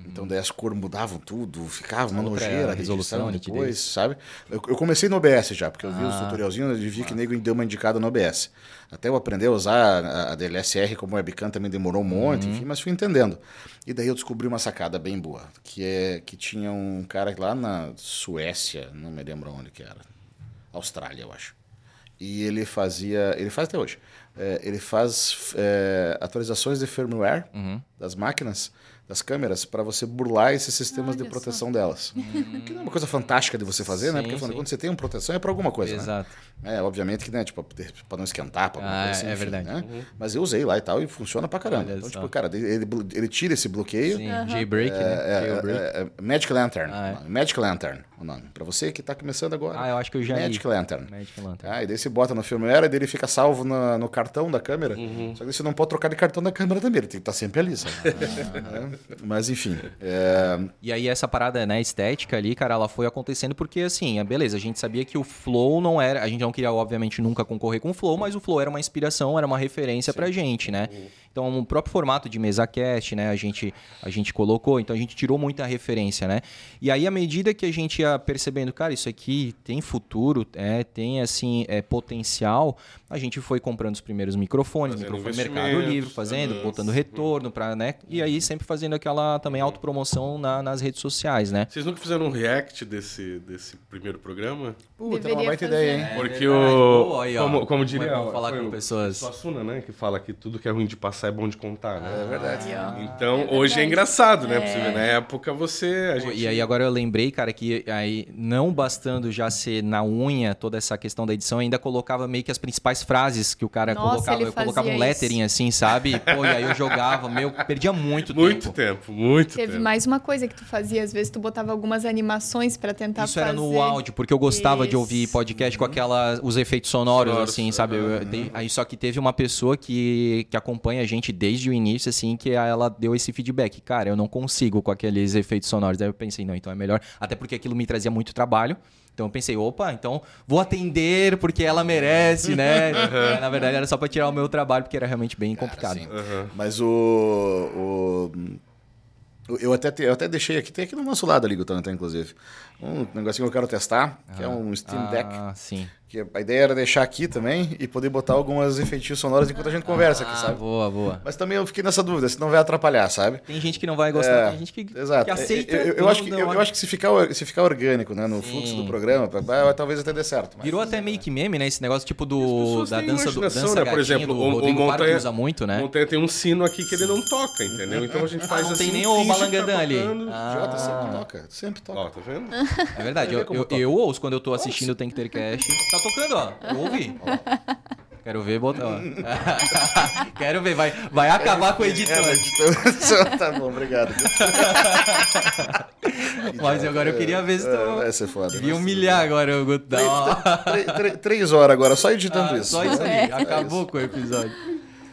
S1: Então daí as cores mudavam tudo, ficava uma nojeira,
S3: resolução,
S1: depois, sabe? Eu, eu comecei no OBS já, porque eu vi os tutorialzinhos e vi que nego deu uma indicada no OBS. Até eu aprender a usar a, a DLSR como webcam também demorou um monte, enfim, mas fui entendendo. E daí eu descobri uma sacada bem boa, que é que tinha um cara lá na Suécia, não me lembro onde que era. Austrália, eu acho. E ele fazia, ele faz até hoje. É, ele faz é, atualizações de firmware das máquinas das câmeras para você burlar esses sistemas de
S4: Olha
S1: proteção delas. [LAUGHS] Que não é uma coisa fantástica de você fazer, né?
S3: Sim,
S1: Porque afinal de
S3: sim.
S1: quando você tem uma proteção é para alguma coisa, né?
S3: Exato.
S1: É, obviamente que, né, tipo, para não esquentar, pra alguma
S3: Ah,
S1: coisa assim,
S3: é
S1: enfim,
S3: verdade.
S1: né? Mas eu usei lá e tal e funciona pra caramba.
S3: Olha
S1: então,
S3: só.
S1: tipo, cara, ele, ele tira esse bloqueio.
S3: Sim, Jailbreak, né?
S1: É,
S3: Jailbreak.
S1: é, é, Magic Lantern.
S3: Ah, é.
S1: Magic Lantern, o nome. Pra você que tá começando agora.
S3: Ah, eu acho que eu já li.
S1: Magic Lantern.
S3: Magic Lantern.
S1: Ah, e daí você bota no firmware e daí ele fica salvo na- no cartão da câmera. Só que daí você não pode trocar de cartão da câmera também, ele tem que estar sempre ali, sabe? [LAUGHS] É, Mas enfim. é,
S3: E aí essa parada, né, estética ali, cara, ela foi acontecendo porque, assim, é beleza, a gente sabia que o Flow não era... A gente não queria, obviamente, nunca concorrer com o Flow, mas o Flow era uma inspiração, era uma referência pra gente, né? Então, o próprio formato de mesa cast, né, a gente, a gente colocou, então a gente tirou muita referência, né? E aí, à medida que a gente ia percebendo, cara, isso aqui tem futuro, é, tem, assim, é, potencial, a gente foi comprando os primeiros microfones,
S2: Fazendo
S3: microfone Mercado Livre, fazendo, botando retorno para, né? E aí sempre fazendo aquela também autopromoção na, nas redes sociais, né?
S2: Vocês nunca fizeram um react desse, desse primeiro programa?
S1: Puta,
S4: Deveria
S1: uma baita
S4: fazer.
S1: ideia, hein?
S2: Porque
S3: É verdade.
S2: o.
S3: Pô, aí, ó.
S2: como, como diria.
S3: Como é bom falar com
S2: o-
S3: pessoas.
S2: Suassuna, né? Que fala que tudo que é ruim de passar é bom de contar, né?
S1: É verdade.
S4: Ó.
S2: Então,
S4: É
S2: hoje é
S4: verdade.
S2: engraçado, né?
S4: É.
S2: você ver, na época você. Gente...
S3: E aí agora eu lembrei, cara, que aí não bastando já ser na unha toda essa questão da edição, ainda colocava meio que as principais frases que o cara
S4: Nossa,
S3: colocava.
S4: ele
S3: Eu colocava um lettering assim, sabe? Pô, e aí eu jogava, meu, perdia muito,
S2: Muito
S3: tempo.
S2: Tempo, muito
S4: Teve
S2: tempo.
S4: mais uma coisa que tu fazia, às vezes tu botava algumas animações pra tentar
S3: Isso
S4: fazer.
S3: era no áudio, porque eu gostava de ouvir
S4: Isso.
S3: podcast com aquela, os efeitos sonoros,
S2: Sonoros,
S3: assim, sabe? Dei- aí só que teve uma pessoa que, que acompanha a gente desde o início, assim, que ela deu esse feedback. Cara, eu não consigo com aqueles efeitos sonoros. Aí eu pensei, não, então é melhor. Até porque aquilo me trazia muito trabalho. Então eu pensei, opa, então vou atender porque ela merece, né? [LAUGHS] Na verdade era só pra tirar o meu trabalho, porque era realmente bem complicado.
S1: Sim. Mas o. o- eu, até te- eu até deixei aqui, tem aqui no nosso lado ali, Gutano, até, inclusive. Um negocinho que eu quero testar, que é um Steam Deck.
S3: Ah, sim.
S1: Que a ideia era deixar aqui também e poder botar algumas efeitinhos sonoros enquanto a gente conversa aqui,
S3: Ah,
S1: sabe?
S3: boa, boa.
S1: Mas também eu fiquei nessa dúvida, se não vai atrapalhar, sabe?
S3: Tem gente que não vai gostar,
S1: É,
S3: tem gente que,
S1: Exato.
S3: que aceita.
S1: Eu, eu- eu
S3: não-
S1: acho que,
S3: não-
S1: eu, eu acho que se ficar, se ficar orgânico né, no
S3: Sim.
S1: fluxo do programa, talvez até dê certo. mas-
S3: Virou até meio que meme, né? Esse negócio tipo do da dança do dança
S2: né? Por
S3: gatinho
S2: exemplo,
S3: do
S2: o- o Montanha-
S3: usa muito, né?
S2: Montanha tem um sino aqui que ele não toca, entendeu? Então a gente faz
S3: não
S2: assim.
S3: tem nem o
S2: que tá
S3: ali. Ah.
S1: Idiota sempre toca, sempre toca.
S2: Ó, tá vendo?
S3: É verdade. Eu, ouço quando eu tô assistindo o Tem que ter Cash. Tá tocando, ó. Ouve. Quero ver botar. ó. [LAUGHS] Quero ver, vai, vai acabar com o editor.
S1: Então, [LAUGHS] tá bom, obrigado. [LAUGHS]
S3: Mas agora eu queria ver se
S1: É,
S3: tu.
S1: Vai ser foda.
S3: Devia humilhar agora o Guto.
S1: Três, horas agora, só editando
S3: Ah,
S1: isso.
S3: Só isso
S4: É.
S3: aí. Acabou com o episódio.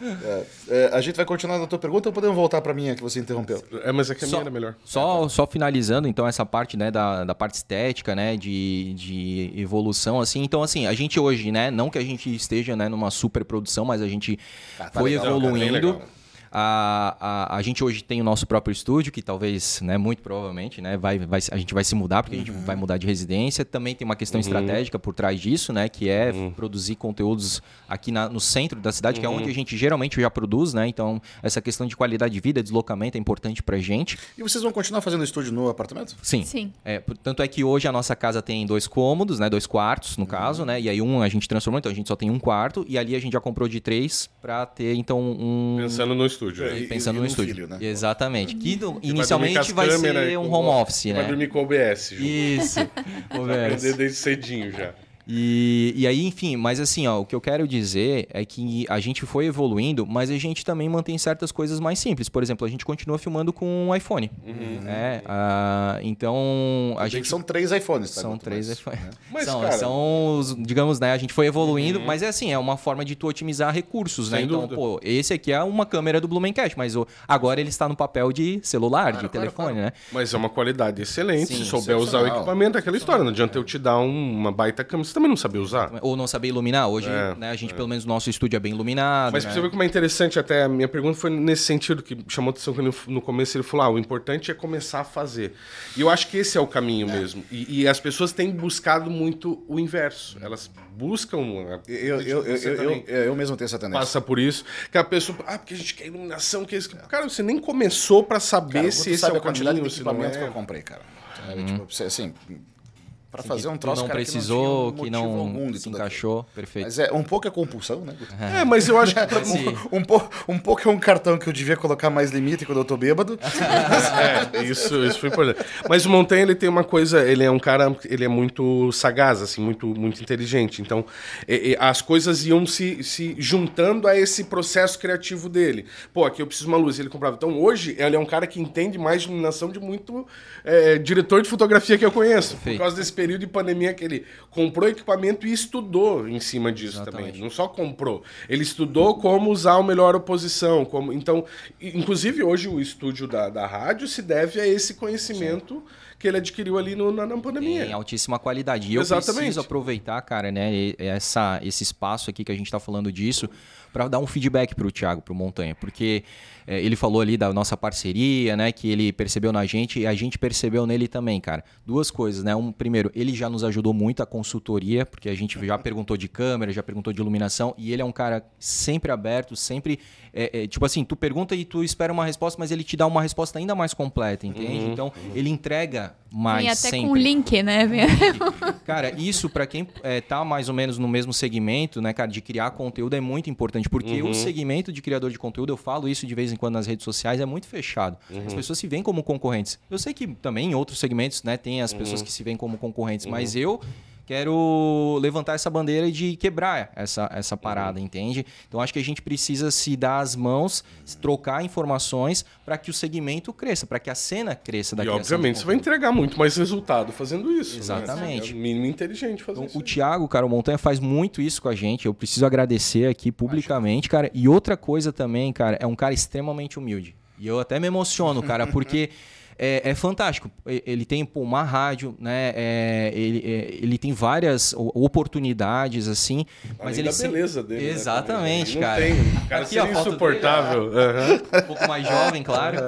S1: É, é, a gente vai continuar na tua pergunta ou podemos voltar pra minha que você interrompeu?
S2: É, mas é que a minha
S3: Só-
S2: era melhor.
S3: Só, só finalizando, então, essa parte, né, da, da parte estética, né, de, de evolução, assim. Então, assim, a gente hoje, né, não que a gente esteja, né, numa super produção, mas a gente
S1: Ah, tá
S3: foi
S1: legal, cara,
S3: evoluindo.
S2: legal.
S3: A, a, a gente hoje tem o nosso próprio estúdio, que talvez, né, muito provavelmente, né, vai, vai, a gente vai se mudar, porque a gente
S1: Uhum.
S3: vai mudar de residência. Também tem uma questão estratégica por trás disso, né, que é
S1: Uhum.
S3: produzir conteúdos aqui na- no centro da cidade, que é onde a gente geralmente já produz, né. Então, essa questão de qualidade de vida, deslocamento é importante pra gente.
S1: E vocês vão continuar fazendo estúdio no apartamento?
S3: Sim.
S4: Sim.
S3: É, tanto é que hoje a nossa casa tem dois cômodos, né? Dois quartos, no caso, né? E aí um a gente transformou, então a gente só tem um quarto. E ali a gente já comprou de três pra ter, então, um...
S2: Pensando no estúdio.
S1: É,
S2: né?
S1: e-
S3: pensando no
S1: num
S3: estúdio.
S1: filho, né?
S3: Exatamente. Que
S2: dormir
S3: inicialmente vai,
S2: câmeras
S3: ser
S2: e
S3: um home office,
S2: Vai
S3: né?
S2: dormir com o OBS junto.
S3: Isso. [LAUGHS]
S2: Aprender
S3: Conversa.
S2: desde cedinho já.
S3: E, e aí, enfim, mas assim, ó, o que eu quero dizer é que a gente foi evoluindo, mas a gente também mantém certas coisas mais simples. Por exemplo, a gente continua filmando com um iPhone. né? Ah, então, a
S1: gente são três iPhones, tá?
S3: São três iPhones.
S1: né? [LAUGHS]
S2: Mas,
S3: são,
S2: cara-
S3: são os, digamos, né? A gente foi evoluindo, mas é assim, é uma forma de tu otimizar recursos, né?
S2: Sem
S3: Então,
S2: dúvida.
S3: pô, esse aqui é uma câmera do Blumencast, mas o, agora ele está no papel de celular, de
S1: Claro,
S3: telefone,
S1: claro,
S3: né?
S2: Mas é uma qualidade excelente.
S3: Sim,
S2: se souber usar o equipamento, é aquela história. Não adianta eu te dar um- uma baita câmera. Você também não saber usar.
S3: Ou não saber iluminar. Hoje,
S2: É,
S3: né, a gente, pelo menos, o nosso estúdio é bem iluminado.
S2: Mas
S3: né?
S2: você ver como é interessante, até a minha pergunta foi nesse sentido que chamou atenção quando no começo ele falou: ah, o importante é começar a fazer. E eu acho que esse é o caminho mesmo. E, e as pessoas têm buscado muito o inverso. Elas buscam.
S1: Eu, eu, eu, eu, eu, eu mesmo tenho essa tendência.
S2: passa por isso. Que a pessoa, ah, porque a gente quer iluminação, que é isso. que-" Cara, você nem começou pra saber
S1: Cara,
S2: se esse
S1: sabe
S2: é
S1: a
S2: o
S1: quantidade
S2: caminho,
S1: de
S2: se não
S1: equipamento
S2: é.
S1: que eu comprei, cara. Sabe, tipo, assim, Para
S3: Assim,
S1: fazer
S3: que
S1: um troço
S3: não
S1: cara,
S3: precisou,
S1: que
S3: que
S1: não, tinha
S3: não,
S1: motivo algum de
S3: se encaixou,
S1: aquilo.
S3: perfeito.
S1: Mas é um pouco é compulsão, né? Guto?
S2: É, mas eu acho que. pra- [LAUGHS]
S3: Sim. [LAUGHS]
S1: Um, po um, pouco é um cartão que eu devia colocar mais limite quando eu tô bêbado. [LAUGHS]
S2: É, isso, isso foi importante. Mas o Montanha, ele tem uma coisa, ele é um cara, ele é muito sagaz, assim, muito, muito inteligente. Então, e- e as coisas iam se, se juntando a esse processo criativo dele. Pô, aqui eu preciso de uma luz, ele comprava. Então, hoje, ele é um cara que entende mais de iluminação de muito é, diretor de fotografia que eu conheço.
S3: Perfeito.
S2: Por causa desse período de pandemia que ele comprou equipamento e estudou em cima disso
S3: Exatamente.
S2: também. Não só comprou. Ele estudou como usar a melhor oposição. Como... Então, inclusive hoje o estúdio da, da rádio se deve a esse conhecimento que ele adquiriu ali no, na, na pandemia.
S3: Em altíssima qualidade. E eu
S2: Exatamente.
S3: preciso aproveitar, cara, né, essa, esse espaço aqui que a gente está falando disso, para dar um feedback para o Thiago, para o Montanha, porque é, ele falou ali da nossa parceria, né, que ele percebeu na gente e a gente percebeu nele também, cara. Duas coisas, né? Um, primeiro, ele já nos ajudou muito a consultoria, porque a gente já perguntou de câmera, já perguntou de iluminação, e ele é um cara sempre aberto, sempre. é, é, tipo assim, tu pergunta e tu espera uma resposta, mas ele te dá uma resposta ainda mais completa, entende? Então, ele entrega mais
S4: Vem até
S3: sempre.
S4: com link, né? Vem-
S3: Cara, isso pra quem é, tá mais ou menos no mesmo segmento, né, cara, de criar conteúdo é muito importante, porque o segmento de criador de conteúdo, eu falo isso de vez em quando nas redes sociais, é muito fechado. As pessoas se veem como concorrentes. Eu sei que também em outros segmentos, né, tem as pessoas que se veem como concorrentes, mas eu quero levantar essa bandeira de quebrar essa, essa parada, entende? Então acho que a gente precisa se dar as mãos, se trocar informações para que o segmento cresça, para que a cena cresça da
S2: E obviamente você vai entregar muito mais resultado fazendo isso. né?
S3: Exatamente.
S2: É o mínimo inteligente fazer
S3: Então,
S2: isso.
S3: o Thiago, cara, o Montanha faz muito isso com a gente. Eu preciso agradecer aqui publicamente, cara. E outra coisa também, cara, é um cara extremamente humilde. E eu até me emociono, cara, porque [LAUGHS] é, é fantástico. Ele tem pô, uma rádio, né? é, ele, é, ele tem várias oportunidades, assim. Mas
S2: Além
S3: ele
S2: da
S3: sempre-
S2: beleza dele. né,
S3: Exatamente,
S2: também. Não
S3: cara.
S2: Tem. O cara
S3: Aqui,
S2: seria insuportável. Aham.
S3: um pouco mais jovem, claro.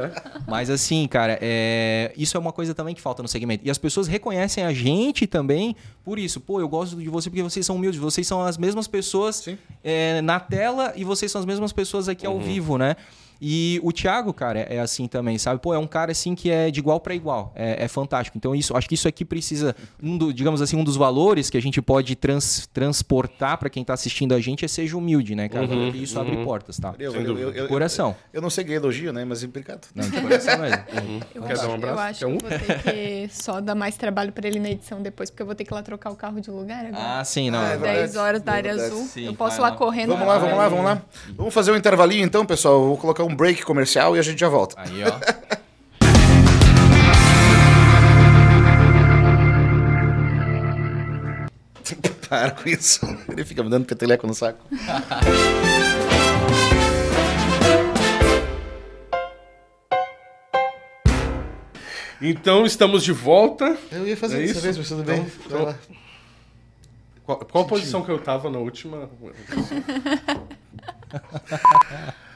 S3: Mas assim, cara, é... isso é uma coisa também que falta no segmento. E as pessoas reconhecem a gente também por isso. Pô, eu gosto de você porque vocês são humildes. Vocês são as mesmas pessoas é, na tela e vocês são as mesmas pessoas aqui ao vivo, né? E o Thiago, cara, é assim também, sabe? Pô, é um cara assim que é de igual para igual. É, é fantástico. Então, isso, acho que isso aqui precisa, um do, digamos assim, um dos valores que a gente pode trans- transportar para quem tá assistindo a gente é seja humilde, né, cara? Porque isso abre portas, tá?
S1: Eu, eu, eu, eu,
S3: Coração.
S1: eu não sei que é elogio, né? Mas obrigado.
S3: Não, de coração mesmo. [LAUGHS]
S4: Eu
S2: Quer
S4: acho,
S2: dar um abraço?
S4: eu acho que vou ter que só dar mais trabalho pra ele na edição depois, porque eu vou ter que ir lá trocar o carro de lugar agora.
S3: Ah, sim, não.
S1: Ah, é verdade.
S4: 10 horas da
S1: é
S4: área
S1: verdade.
S4: azul.
S3: Sim,
S4: eu posso ir lá
S3: lá.
S4: correndo.
S1: Vamos lá, vamos lá, vamos lá. Vamos fazer um intervalinho então, pessoal. Eu vou colocar um break comercial e a gente já volta.
S3: Aí, ó. [LAUGHS]
S1: Para com isso. Ele fica me dando peteleco no saco.
S2: Então estamos de volta.
S1: Eu ia fazer
S2: É
S1: dessa
S2: isso?
S1: vez, mas tudo bem.
S2: Então-
S1: lá.
S2: Qual, qual posição que eu tava na última? [LAUGHS]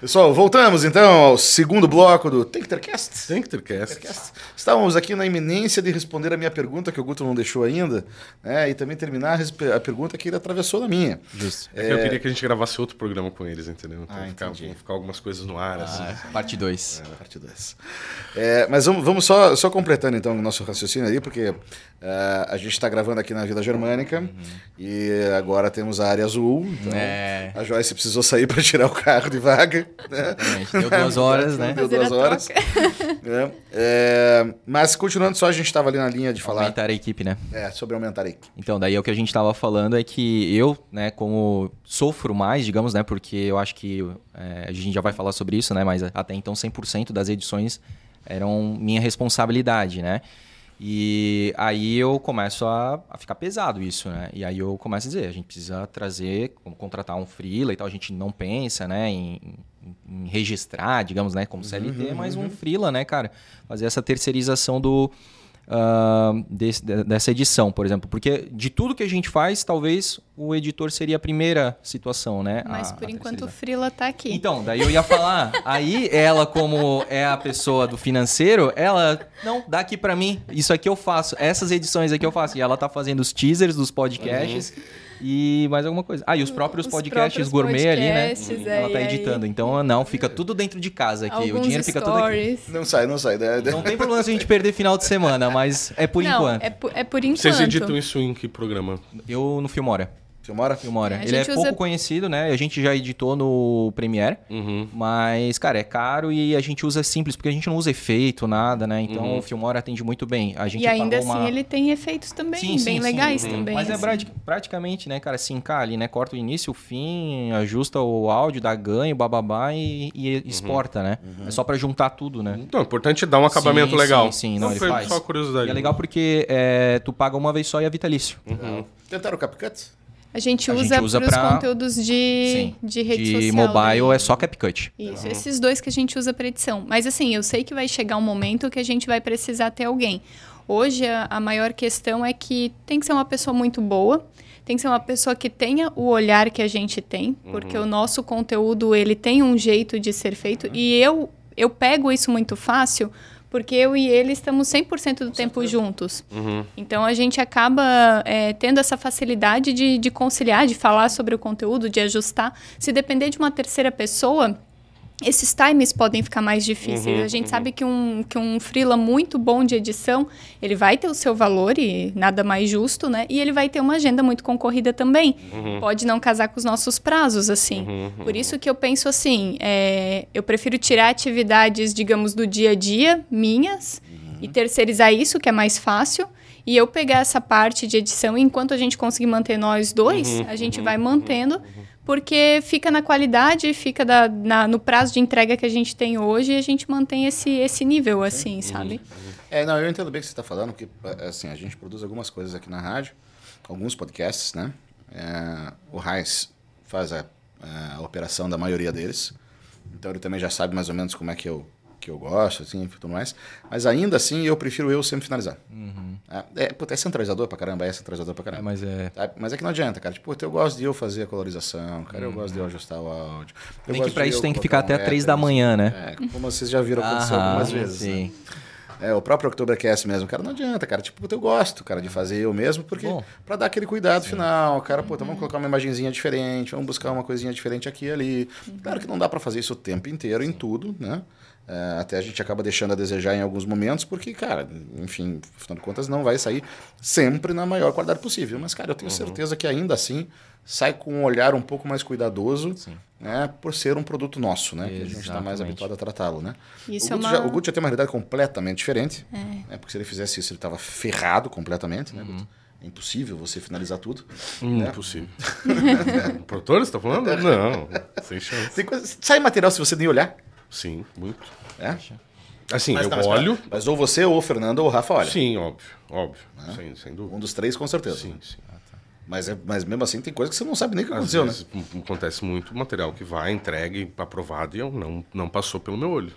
S1: Pessoal, voltamos então ao segundo bloco do Tinkercast.
S2: Tem que ter cast.
S1: Estávamos aqui na iminência de responder a minha pergunta, que o Guto não deixou ainda, né? e também terminar a, pergunta que ele atravessou na minha.
S3: Justo.
S2: É que eu queria que a gente gravasse outro programa com eles, entendeu? Então
S1: Ah,
S2: ficar, vão ficar algumas coisas no ar, assim.
S3: Ah, parte 2.
S1: Parte 2. mas vamos, vamos só, só completando então o nosso raciocínio ali, porque eh, a gente está gravando aqui na Vila Germânica e agora temos a área azul. Então
S3: É.
S1: A Joyce precisou sair para tirar o carro de vaga. Né?
S3: Deu duas [LAUGHS] horas, né?
S1: Deu duas horas. né? É, mas continuando só, a gente estava ali na linha de falar
S3: Aumentar a equipe, né?
S1: é, sobre aumentar a equipe.
S3: Então, daí é o que a gente estava falando é que eu, né, como sofro mais, digamos, né, porque eu acho que é, a gente já vai falar sobre isso, né, mas até então 100% das edições eram minha responsabilidade, né? E aí eu começo a, a ficar pesado isso, né? E aí eu começo a dizer, a gente precisa trazer, contratar um freela e tal, a gente não pensa, né, em, em- em registrar, digamos, né, como CLT, mas um freela, né, cara? Fazer essa terceirização do, ah, desse- de- dessa edição, por exemplo. Porque de tudo que a gente faz, talvez o editor seria a primeira situação, né?
S4: Mas
S3: a-
S4: por
S3: a
S4: enquanto o. Frila tá aqui.
S3: Então, daí eu ia falar, aí ela como é a pessoa do financeiro, ela, não, dá aqui pra mim, isso aqui eu faço, essas edições aqui eu faço. E ela tá fazendo os teasers dos podcasts, E mais alguma coisa. Ah, e os próprios
S4: Os
S3: podcasts
S4: próprios
S3: gourmet ali, né?
S4: podcasts,
S3: Ela
S4: é,
S3: tá
S4: e aí-
S3: editando. Então, não, fica tudo dentro de casa aqui.
S4: Alguns
S3: o dinheiro fica tudo aqui.
S4: stories.
S1: Não sai, não sai. né?
S3: Não tem problema se a gente perder final de semana, mas é por
S4: Não,
S3: enquanto.
S4: é por, é por enquanto.
S2: Vocês editam isso em que programa?
S3: Eu no Filmora.
S1: Filmora?
S3: Filmora.
S4: É, a
S3: Ele é
S4: gente
S3: pouco
S4: usa-
S3: conhecido, né? A gente já editou no Premiere.
S2: Uhum.
S3: Mas, cara, é caro e a gente usa simples, porque a gente não usa efeito, nada, né? Então o Filmora atende muito bem. A gente
S4: E ainda assim
S3: uma...
S4: ele tem efeitos também,
S3: Sim,
S4: bem
S3: sim, sim.
S4: legais
S3: Uhum.
S4: também.
S3: Mas é
S4: assim.
S3: prati- praticamente, né, cara, sincar ali, né? Corta o início, o fim, ajusta o áudio, dá ganho, bababá e, e exporta, né? É só pra juntar tudo, né?
S2: Então, o importante é dar um acabamento
S3: Sim,
S2: legal.
S3: sim, sim, não, ele
S2: foi
S3: faz.
S2: só curiosidade.
S3: E é legal porque é, tu paga uma vez só e é vitalício.
S2: Uhum.
S1: Tentaram o CapCut?
S4: A gente
S3: A
S4: usa,
S3: gente usa
S4: para os conteúdos de,
S3: Sim.
S4: de rede
S3: De
S4: social.
S3: mobile
S4: daí.
S3: é só CapCut.
S4: Isso, esses dois que a gente usa para edição. Mas assim, eu sei que vai chegar um momento que a gente vai precisar ter alguém. Hoje, a, a maior questão é que tem que ser uma pessoa muito boa, tem que ser uma pessoa que tenha o olhar que a gente tem, porque o nosso conteúdo, ele tem um jeito de ser feito. E eu, eu pego isso muito fácil, porque eu e ele estamos 100% do tempo juntos.
S2: Uhum.
S4: Então a gente acaba é, tendo essa facilidade de, de conciliar, de falar sobre o conteúdo, de ajustar. Se depender de uma terceira pessoa, esses times podem ficar mais difíceis.
S2: Uhum,
S4: a gente sabe que um, que um freela muito bom de edição, ele vai ter o seu valor e nada mais justo, né? E ele vai ter uma agenda muito concorrida também.
S2: Uhum.
S4: Pode não casar com os nossos prazos, assim. Por isso que eu penso assim, é, eu prefiro tirar atividades, digamos, do dia a dia, minhas, e terceirizar isso, que é mais fácil. E eu pegar essa parte de edição, enquanto a gente conseguir manter nós dois, a gente vai mantendo, porque fica na qualidade, fica da- na- no prazo de entrega que a gente tem hoje, e a gente mantém esse, esse nível, assim, sabe?
S1: É, não, eu entendo bem o que você está falando, que assim, a gente produz algumas coisas aqui na rádio, alguns podcasts, né? É, o Raiz faz a, a operação da maioria deles, então ele também já sabe mais ou menos como é que eu, que eu gosto, assim, e tudo mais. Mas ainda assim, eu prefiro eu sempre finalizar. É, é, puta, é centralizador pra caramba, é centralizador pra
S3: É,
S1: caramba.
S3: mas é.
S1: Tá? Mas é que não adianta, cara. Tipo, eu gosto de eu fazer a colorização, cara. Eu gosto de eu ajustar o áudio. Eu gosto
S3: que pra isso tem que ficar até
S1: um
S3: três da
S1: hétero,
S3: manhã, né?
S1: É, como vocês já viram acontecer
S3: Aham,
S1: algumas vezes.
S3: sim.
S1: Né? É, o próprio Oktobercast mesmo, cara, não adianta, cara. Tipo, eu gosto, cara, de fazer eu mesmo, porque pra dar aquele cuidado final, cara, puta, vamos colocar uma imagenzinha diferente, vamos buscar uma coisinha diferente aqui e ali. Claro que não dá pra fazer isso o tempo inteiro em tudo, né? É, até a gente acaba deixando a desejar em alguns momentos, porque, cara, enfim, afinal de contas, não vai sair sempre na maior qualidade possível. Mas, cara, eu tenho certeza que ainda assim sai com um olhar um pouco mais cuidadoso, né? Por ser um produto nosso, né? Que a gente está mais
S3: Exatamente.
S1: habituado a tratá-lo, né?
S4: Isso
S1: o,
S4: é
S1: Guto
S4: uma-
S1: já, o Guto já tem uma realidade completamente diferente, né? Porque se ele fizesse isso, ele estava ferrado completamente, né, Guto? É impossível você finalizar tudo.
S2: Hum, Impossível. [LAUGHS] Produtor, você tá falando? Não, sem chance.
S1: Tem coisa, sai material se você nem olhar.
S2: Sim, muito.
S1: É?
S2: Assim,
S1: Mas
S2: eu
S1: não, mas
S2: olho.
S1: pera, Mas ou você, ou o Fernando, ou o Rafa olha.
S2: Sim, óbvio, óbvio. Sem, sem
S1: Um
S2: dúvida.
S1: dos três, com certeza.
S2: Sim, sim.
S1: Mas, é, mas mesmo assim, tem coisa que você não sabe nem o que
S2: Às
S1: aconteceu, né?
S2: vezes m- acontece muito material que vai, entregue, aprovado e eu não, não passou pelo meu olho.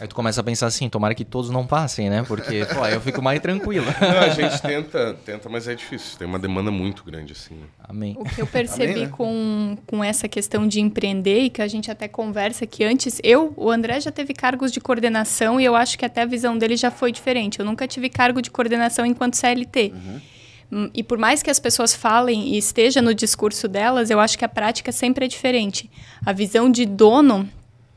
S3: Aí tu começa a pensar assim, tomara que todos não passem, né? Porque, pô, aí eu fico mais tranquilo. [LAUGHS]
S2: Não, a gente tenta, tenta, mas é difícil. Tem uma demanda muito grande, assim.
S3: Amém.
S4: O que eu percebi
S1: Amém, né?
S4: com, com essa questão de empreender e que a gente até conversa que antes, eu, o André já teve cargos de coordenação e eu acho que até a visão dele já foi diferente. Eu nunca tive cargo de coordenação enquanto CLT. Hum, E por mais que as pessoas falem e esteja no discurso delas, eu acho que a prática sempre é diferente. A visão de dono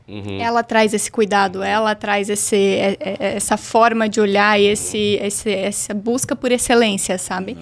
S2: Uhum.
S4: ela traz esse cuidado, ela traz esse, é- é- essa forma de olhar, e esse, esse- essa busca por excelência, sabe?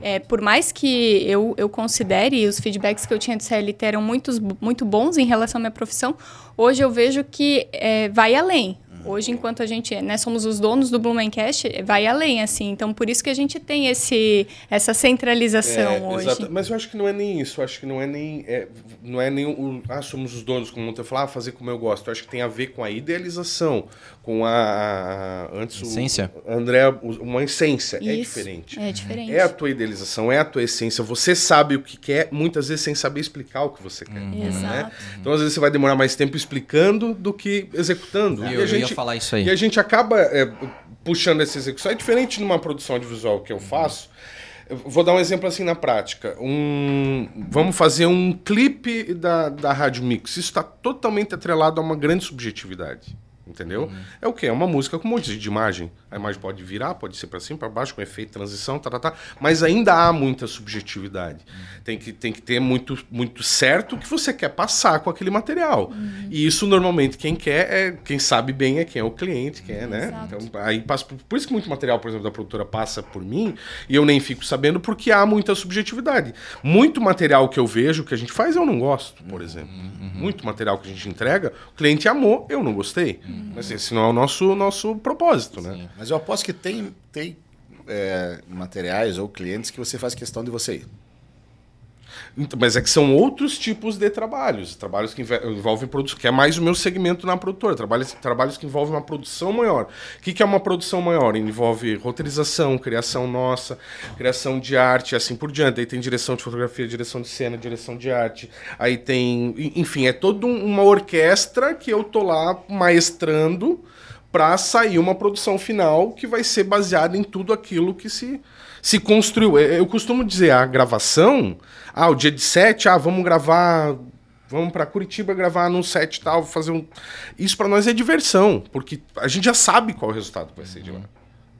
S4: É, por mais que eu, eu considere, e os feedbacks que eu tinha do CLT eram muitos, muito bons em relação à minha profissão, hoje eu vejo que é, vai além. Hoje, enquanto a gente né, somos os donos do Blumencast, vai além, assim. Então, por isso que a gente tem esse, essa centralização
S2: É,
S4: hoje.
S2: exato. Mas eu acho que não é nem isso. Eu acho que não é nem. é, não é nem o. Ah, somos os donos, como você falar, ah, fazer como eu gosto. Eu acho que tem a ver com a idealização, com a. a- antes
S3: Essência?
S2: o André, uma essência. É
S4: Isso,
S2: diferente.
S4: É diferente.
S2: É a tua idealização, é a tua essência. Você sabe o que quer, muitas vezes sem saber explicar o que você quer.
S3: Uhum.
S2: né?
S4: Exato.
S2: Então, às vezes, você vai demorar mais tempo explicando do que executando.
S3: Eu, eu ia falar isso aí.
S2: E a gente acaba é, puxando essa execução. É diferente numa produção audiovisual que eu faço. Eu vou dar um exemplo assim na prática. Um, vamos fazer um clipe da, da Rádio Mix. Isso está totalmente atrelado a uma grande subjetividade. Entendeu? Uhum. É o quê? É uma música com um monte de imagem. A imagem pode virar, pode ser para cima, para baixo, com efeito, transição, tá, tá, tá. Mas ainda há muita subjetividade. Uhum. Tem, que, tem que ter muito, muito certo o que você quer passar com aquele material. Uhum. E isso, normalmente, quem quer, é quem sabe bem é quem é o cliente, quem é, né? Exato. Então, aí passa, por isso que muito material, por exemplo, da produtora passa por mim e eu nem fico sabendo porque há muita subjetividade. Muito material que eu vejo, que a gente faz, eu não gosto, por exemplo. Uhum. Muito material que a gente entrega, o cliente amou, eu não gostei. Mas esse não é o nosso, nosso propósito, né? Sim.
S1: Mas eu aposto que tem, tem é, materiais ou clientes que você faz questão de você ir.
S2: Então, mas é que são outros tipos de trabalhos. Trabalhos que envolvem produção, que é mais o meu segmento na produtora. Trabalhos, trabalhos que envolvem uma produção maior. O que, que é uma produção maior? Envolve roteirização, criação nossa, criação de arte, assim por diante. Aí tem direção de fotografia, direção de cena, direção de arte. Aí tem. Enfim, é toda uma orquestra que eu tô lá maestrando para sair uma produção final que vai ser baseada em tudo aquilo que se, se construiu. Eu costumo dizer, a gravação ah, o dia de set, ah, vamos gravar vamos para Curitiba gravar num set tal, fazer um. Isso para nós é diversão, porque a gente já sabe qual o resultado vai ser de lá.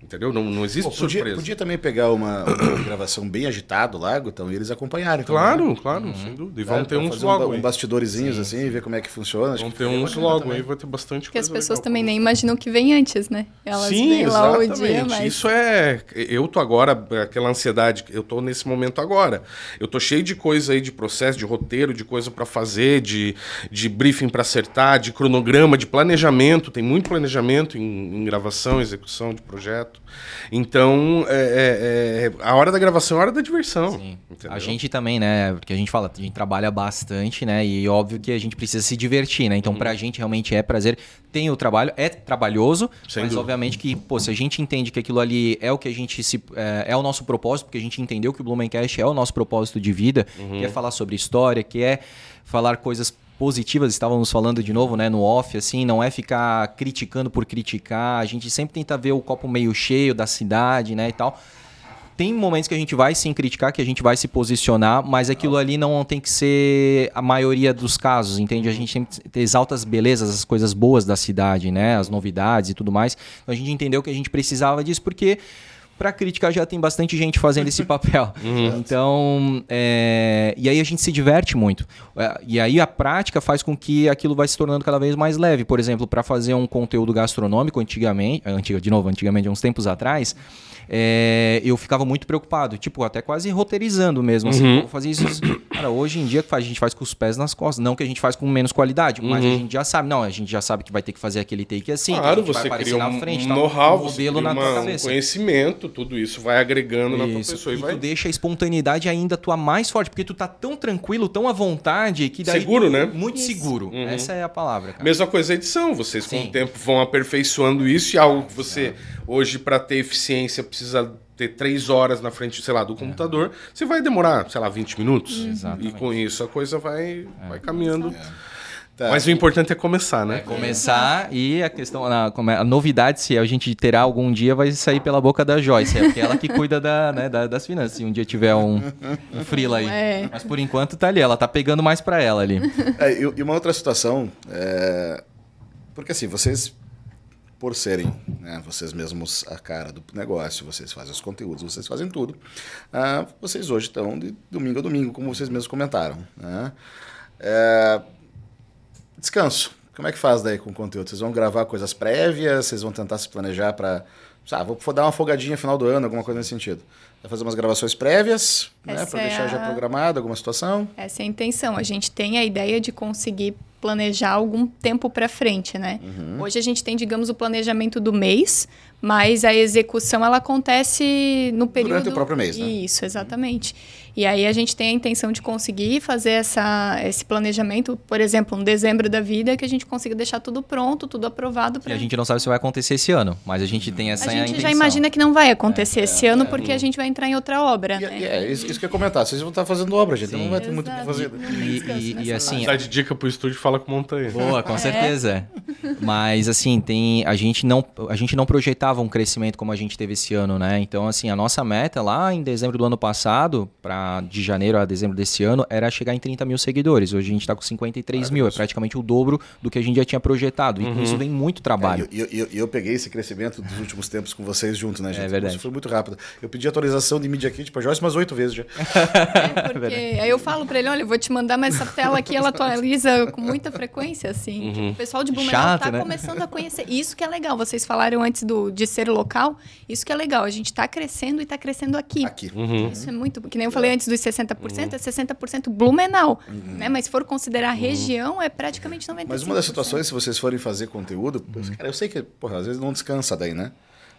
S2: Entendeu? Não, não existe Pô,
S1: podia,
S2: surpresa.
S1: Podia também pegar uma, uma [COUGHS] gravação bem agitada lago, então, e eles acompanharem.
S2: Claro, também, né? claro, uhum. sem dúvida. E vão ter uns logo.
S1: Um, um bastidorzinhos assim, ver como é que funciona.
S2: Vão ter uns logo aí, vai ter bastante
S4: Porque coisa. Porque as pessoas também nem imaginam que vem antes, né? Elas Sim, vêm lá o dia, mas...
S2: Isso é. Eu tô agora, aquela ansiedade, eu tô nesse momento agora. Eu tô cheio de coisa aí, de processo, de roteiro, de coisa para fazer, de, de briefing para acertar, de cronograma, de planejamento. Tem muito planejamento em, em gravação, execução de projeto. Então, é, é, é, a hora da gravação é a hora da diversão. Sim.
S3: A gente também, né? Porque a gente fala, a gente trabalha bastante, né? E óbvio que a gente precisa se divertir, né? Então, uhum. pra gente realmente é prazer. Tem o trabalho, é trabalhoso, Sem mas dúvida. obviamente que, pô, se a gente entende que aquilo ali é o que a gente se. É, é o nosso propósito, porque a gente entendeu que o Blumencast é o nosso propósito de vida, uhum. que é falar sobre história, que é falar coisas positivas, estávamos falando de novo, né, no off, assim, não é ficar criticando por criticar, a gente sempre tenta ver o copo meio cheio da cidade, né, e tal. Tem momentos que a gente vai sim criticar, que a gente vai se posicionar, mas aquilo ali não tem que ser a maioria dos casos, entende? A gente sempre exalta as belezas, as coisas boas da cidade, né, as novidades e tudo mais. Então a gente entendeu que a gente precisava disso porque para criticar já tem bastante gente fazendo esse [LAUGHS] papel. Uhum. Então, é... e aí a gente se diverte muito. É, e aí a prática faz com que aquilo vai se tornando cada vez mais leve. Por exemplo, para fazer um conteúdo gastronômico, antigamente, antiga, de novo, antigamente, uns tempos atrás, é, eu ficava muito preocupado, tipo, até quase roteirizando mesmo. Assim, uhum. fazer isso. [COUGHS] Cara, hoje em dia a gente faz com os pés nas costas. Não que a gente faz com menos qualidade, mas uhum. a gente já sabe. Não, a gente já sabe que vai ter que fazer aquele take assim.
S2: Claro, você cria um, na frente, um tá, know-how, um modelo na tua cabeça. Um conhecimento, tudo isso vai agregando isso. na tua pessoa. E,
S3: e
S2: vai...
S3: tu deixa a espontaneidade ainda tua mais forte, porque tu tá tão tranquilo, tão à vontade, que daí...
S2: Seguro, né?
S3: Muito isso. seguro. Uhum. Essa é a palavra, cara.
S2: Mesma coisa a edição. Vocês Sim. com o tempo vão aperfeiçoando isso e algo que você, hoje, para ter eficiência, precisa ter três horas na frente, sei lá, do computador, é. você vai demorar, sei lá, 20 minutos. Uhum. E com isso a coisa vai, é. vai caminhando. É. Tá. Mas o importante é começar, né? É
S3: começar e a questão, a, a, novidade, se a gente terá algum dia, vai sair pela boca da Joyce, é porque ela que cuida da, né, da, das finanças. Se um dia tiver um, um frila aí. É. Mas por enquanto tá ali, ela tá pegando mais para ela ali. [LAUGHS]
S1: É, e, uma outra situação, é... porque assim, vocês por serem né, vocês mesmos a cara do negócio, vocês fazem os conteúdos, vocês fazem tudo. Uh, vocês hoje estão de domingo a domingo, como vocês mesmos comentaram. Né? É, descanso. Como é que faz daí com o conteúdo? Vocês vão gravar coisas prévias? Vocês vão tentar se planejar para. Ah, vou dar uma folgadinha no final do ano, alguma coisa nesse sentido. Vai fazer umas gravações prévias, né, para é deixar a... já programado alguma situação?
S4: Essa é a intenção. A gente tem a ideia de conseguir planejar algum tempo para frente, né? Uhum. Hoje a gente tem, digamos, o planejamento do mês, mas a execução ela acontece no período
S1: durante o próprio mês, né?
S4: Isso, exatamente. E aí a gente tem a intenção de conseguir fazer essa, esse planejamento, por exemplo, um dezembro da vida, que a gente consiga deixar tudo pronto, tudo aprovado.
S3: Pra... E a gente não sabe se vai acontecer esse ano, mas a gente tem essa
S4: A gente
S3: intenção.
S4: já imagina que não vai acontecer é, esse é, ano, é, porque a gente vai entrar em outra obra,
S1: e,
S4: né?
S1: E é, isso, isso que eu ia comentar. Vocês vão estar fazendo obra, gente, então não vai ter Exato. muito o que fazer.
S3: E, e, e assim...
S2: Dá de dica pro estúdio, fala com montanha.
S3: Boa, com é. certeza. [LAUGHS] Mas assim, tem a gente não a gente não projetava um crescimento como a gente teve esse ano, né? Então assim, a nossa meta lá em dezembro do ano passado para de janeiro a dezembro desse ano era chegar em 30 mil seguidores. Hoje a gente está com 53 mil, é praticamente o dobro do que a gente já tinha projetado. E com isso vem muito trabalho.
S1: E eu, eu, eu peguei esse crescimento dos últimos tempos com vocês juntos, né, gente?
S3: É verdade.
S1: Isso foi muito rápido. Eu pedi atualização de Media Kit pra Joyce umas oito vezes já. [LAUGHS]
S4: É, porque [LAUGHS] aí eu falo pra ele, olha, eu vou te mandar, mas essa tela aqui ela atualiza com muita frequência, assim. Tipo, o pessoal de Blumenau
S3: Chato,
S4: tá
S3: né?
S4: começando a conhecer. Isso que é legal. Vocês falaram antes do, de ser local. Isso que é legal. A gente tá crescendo e tá crescendo aqui.
S1: Aqui.
S4: Isso é muito. Que nem eu falei antes dos 60%, é 60% Blumenau. Né? Mas se for considerar a região, é praticamente 95%.
S1: Mas uma das situações, se vocês forem fazer conteúdo, pois, cara, eu sei que, porra, às vezes não descansa daí, né?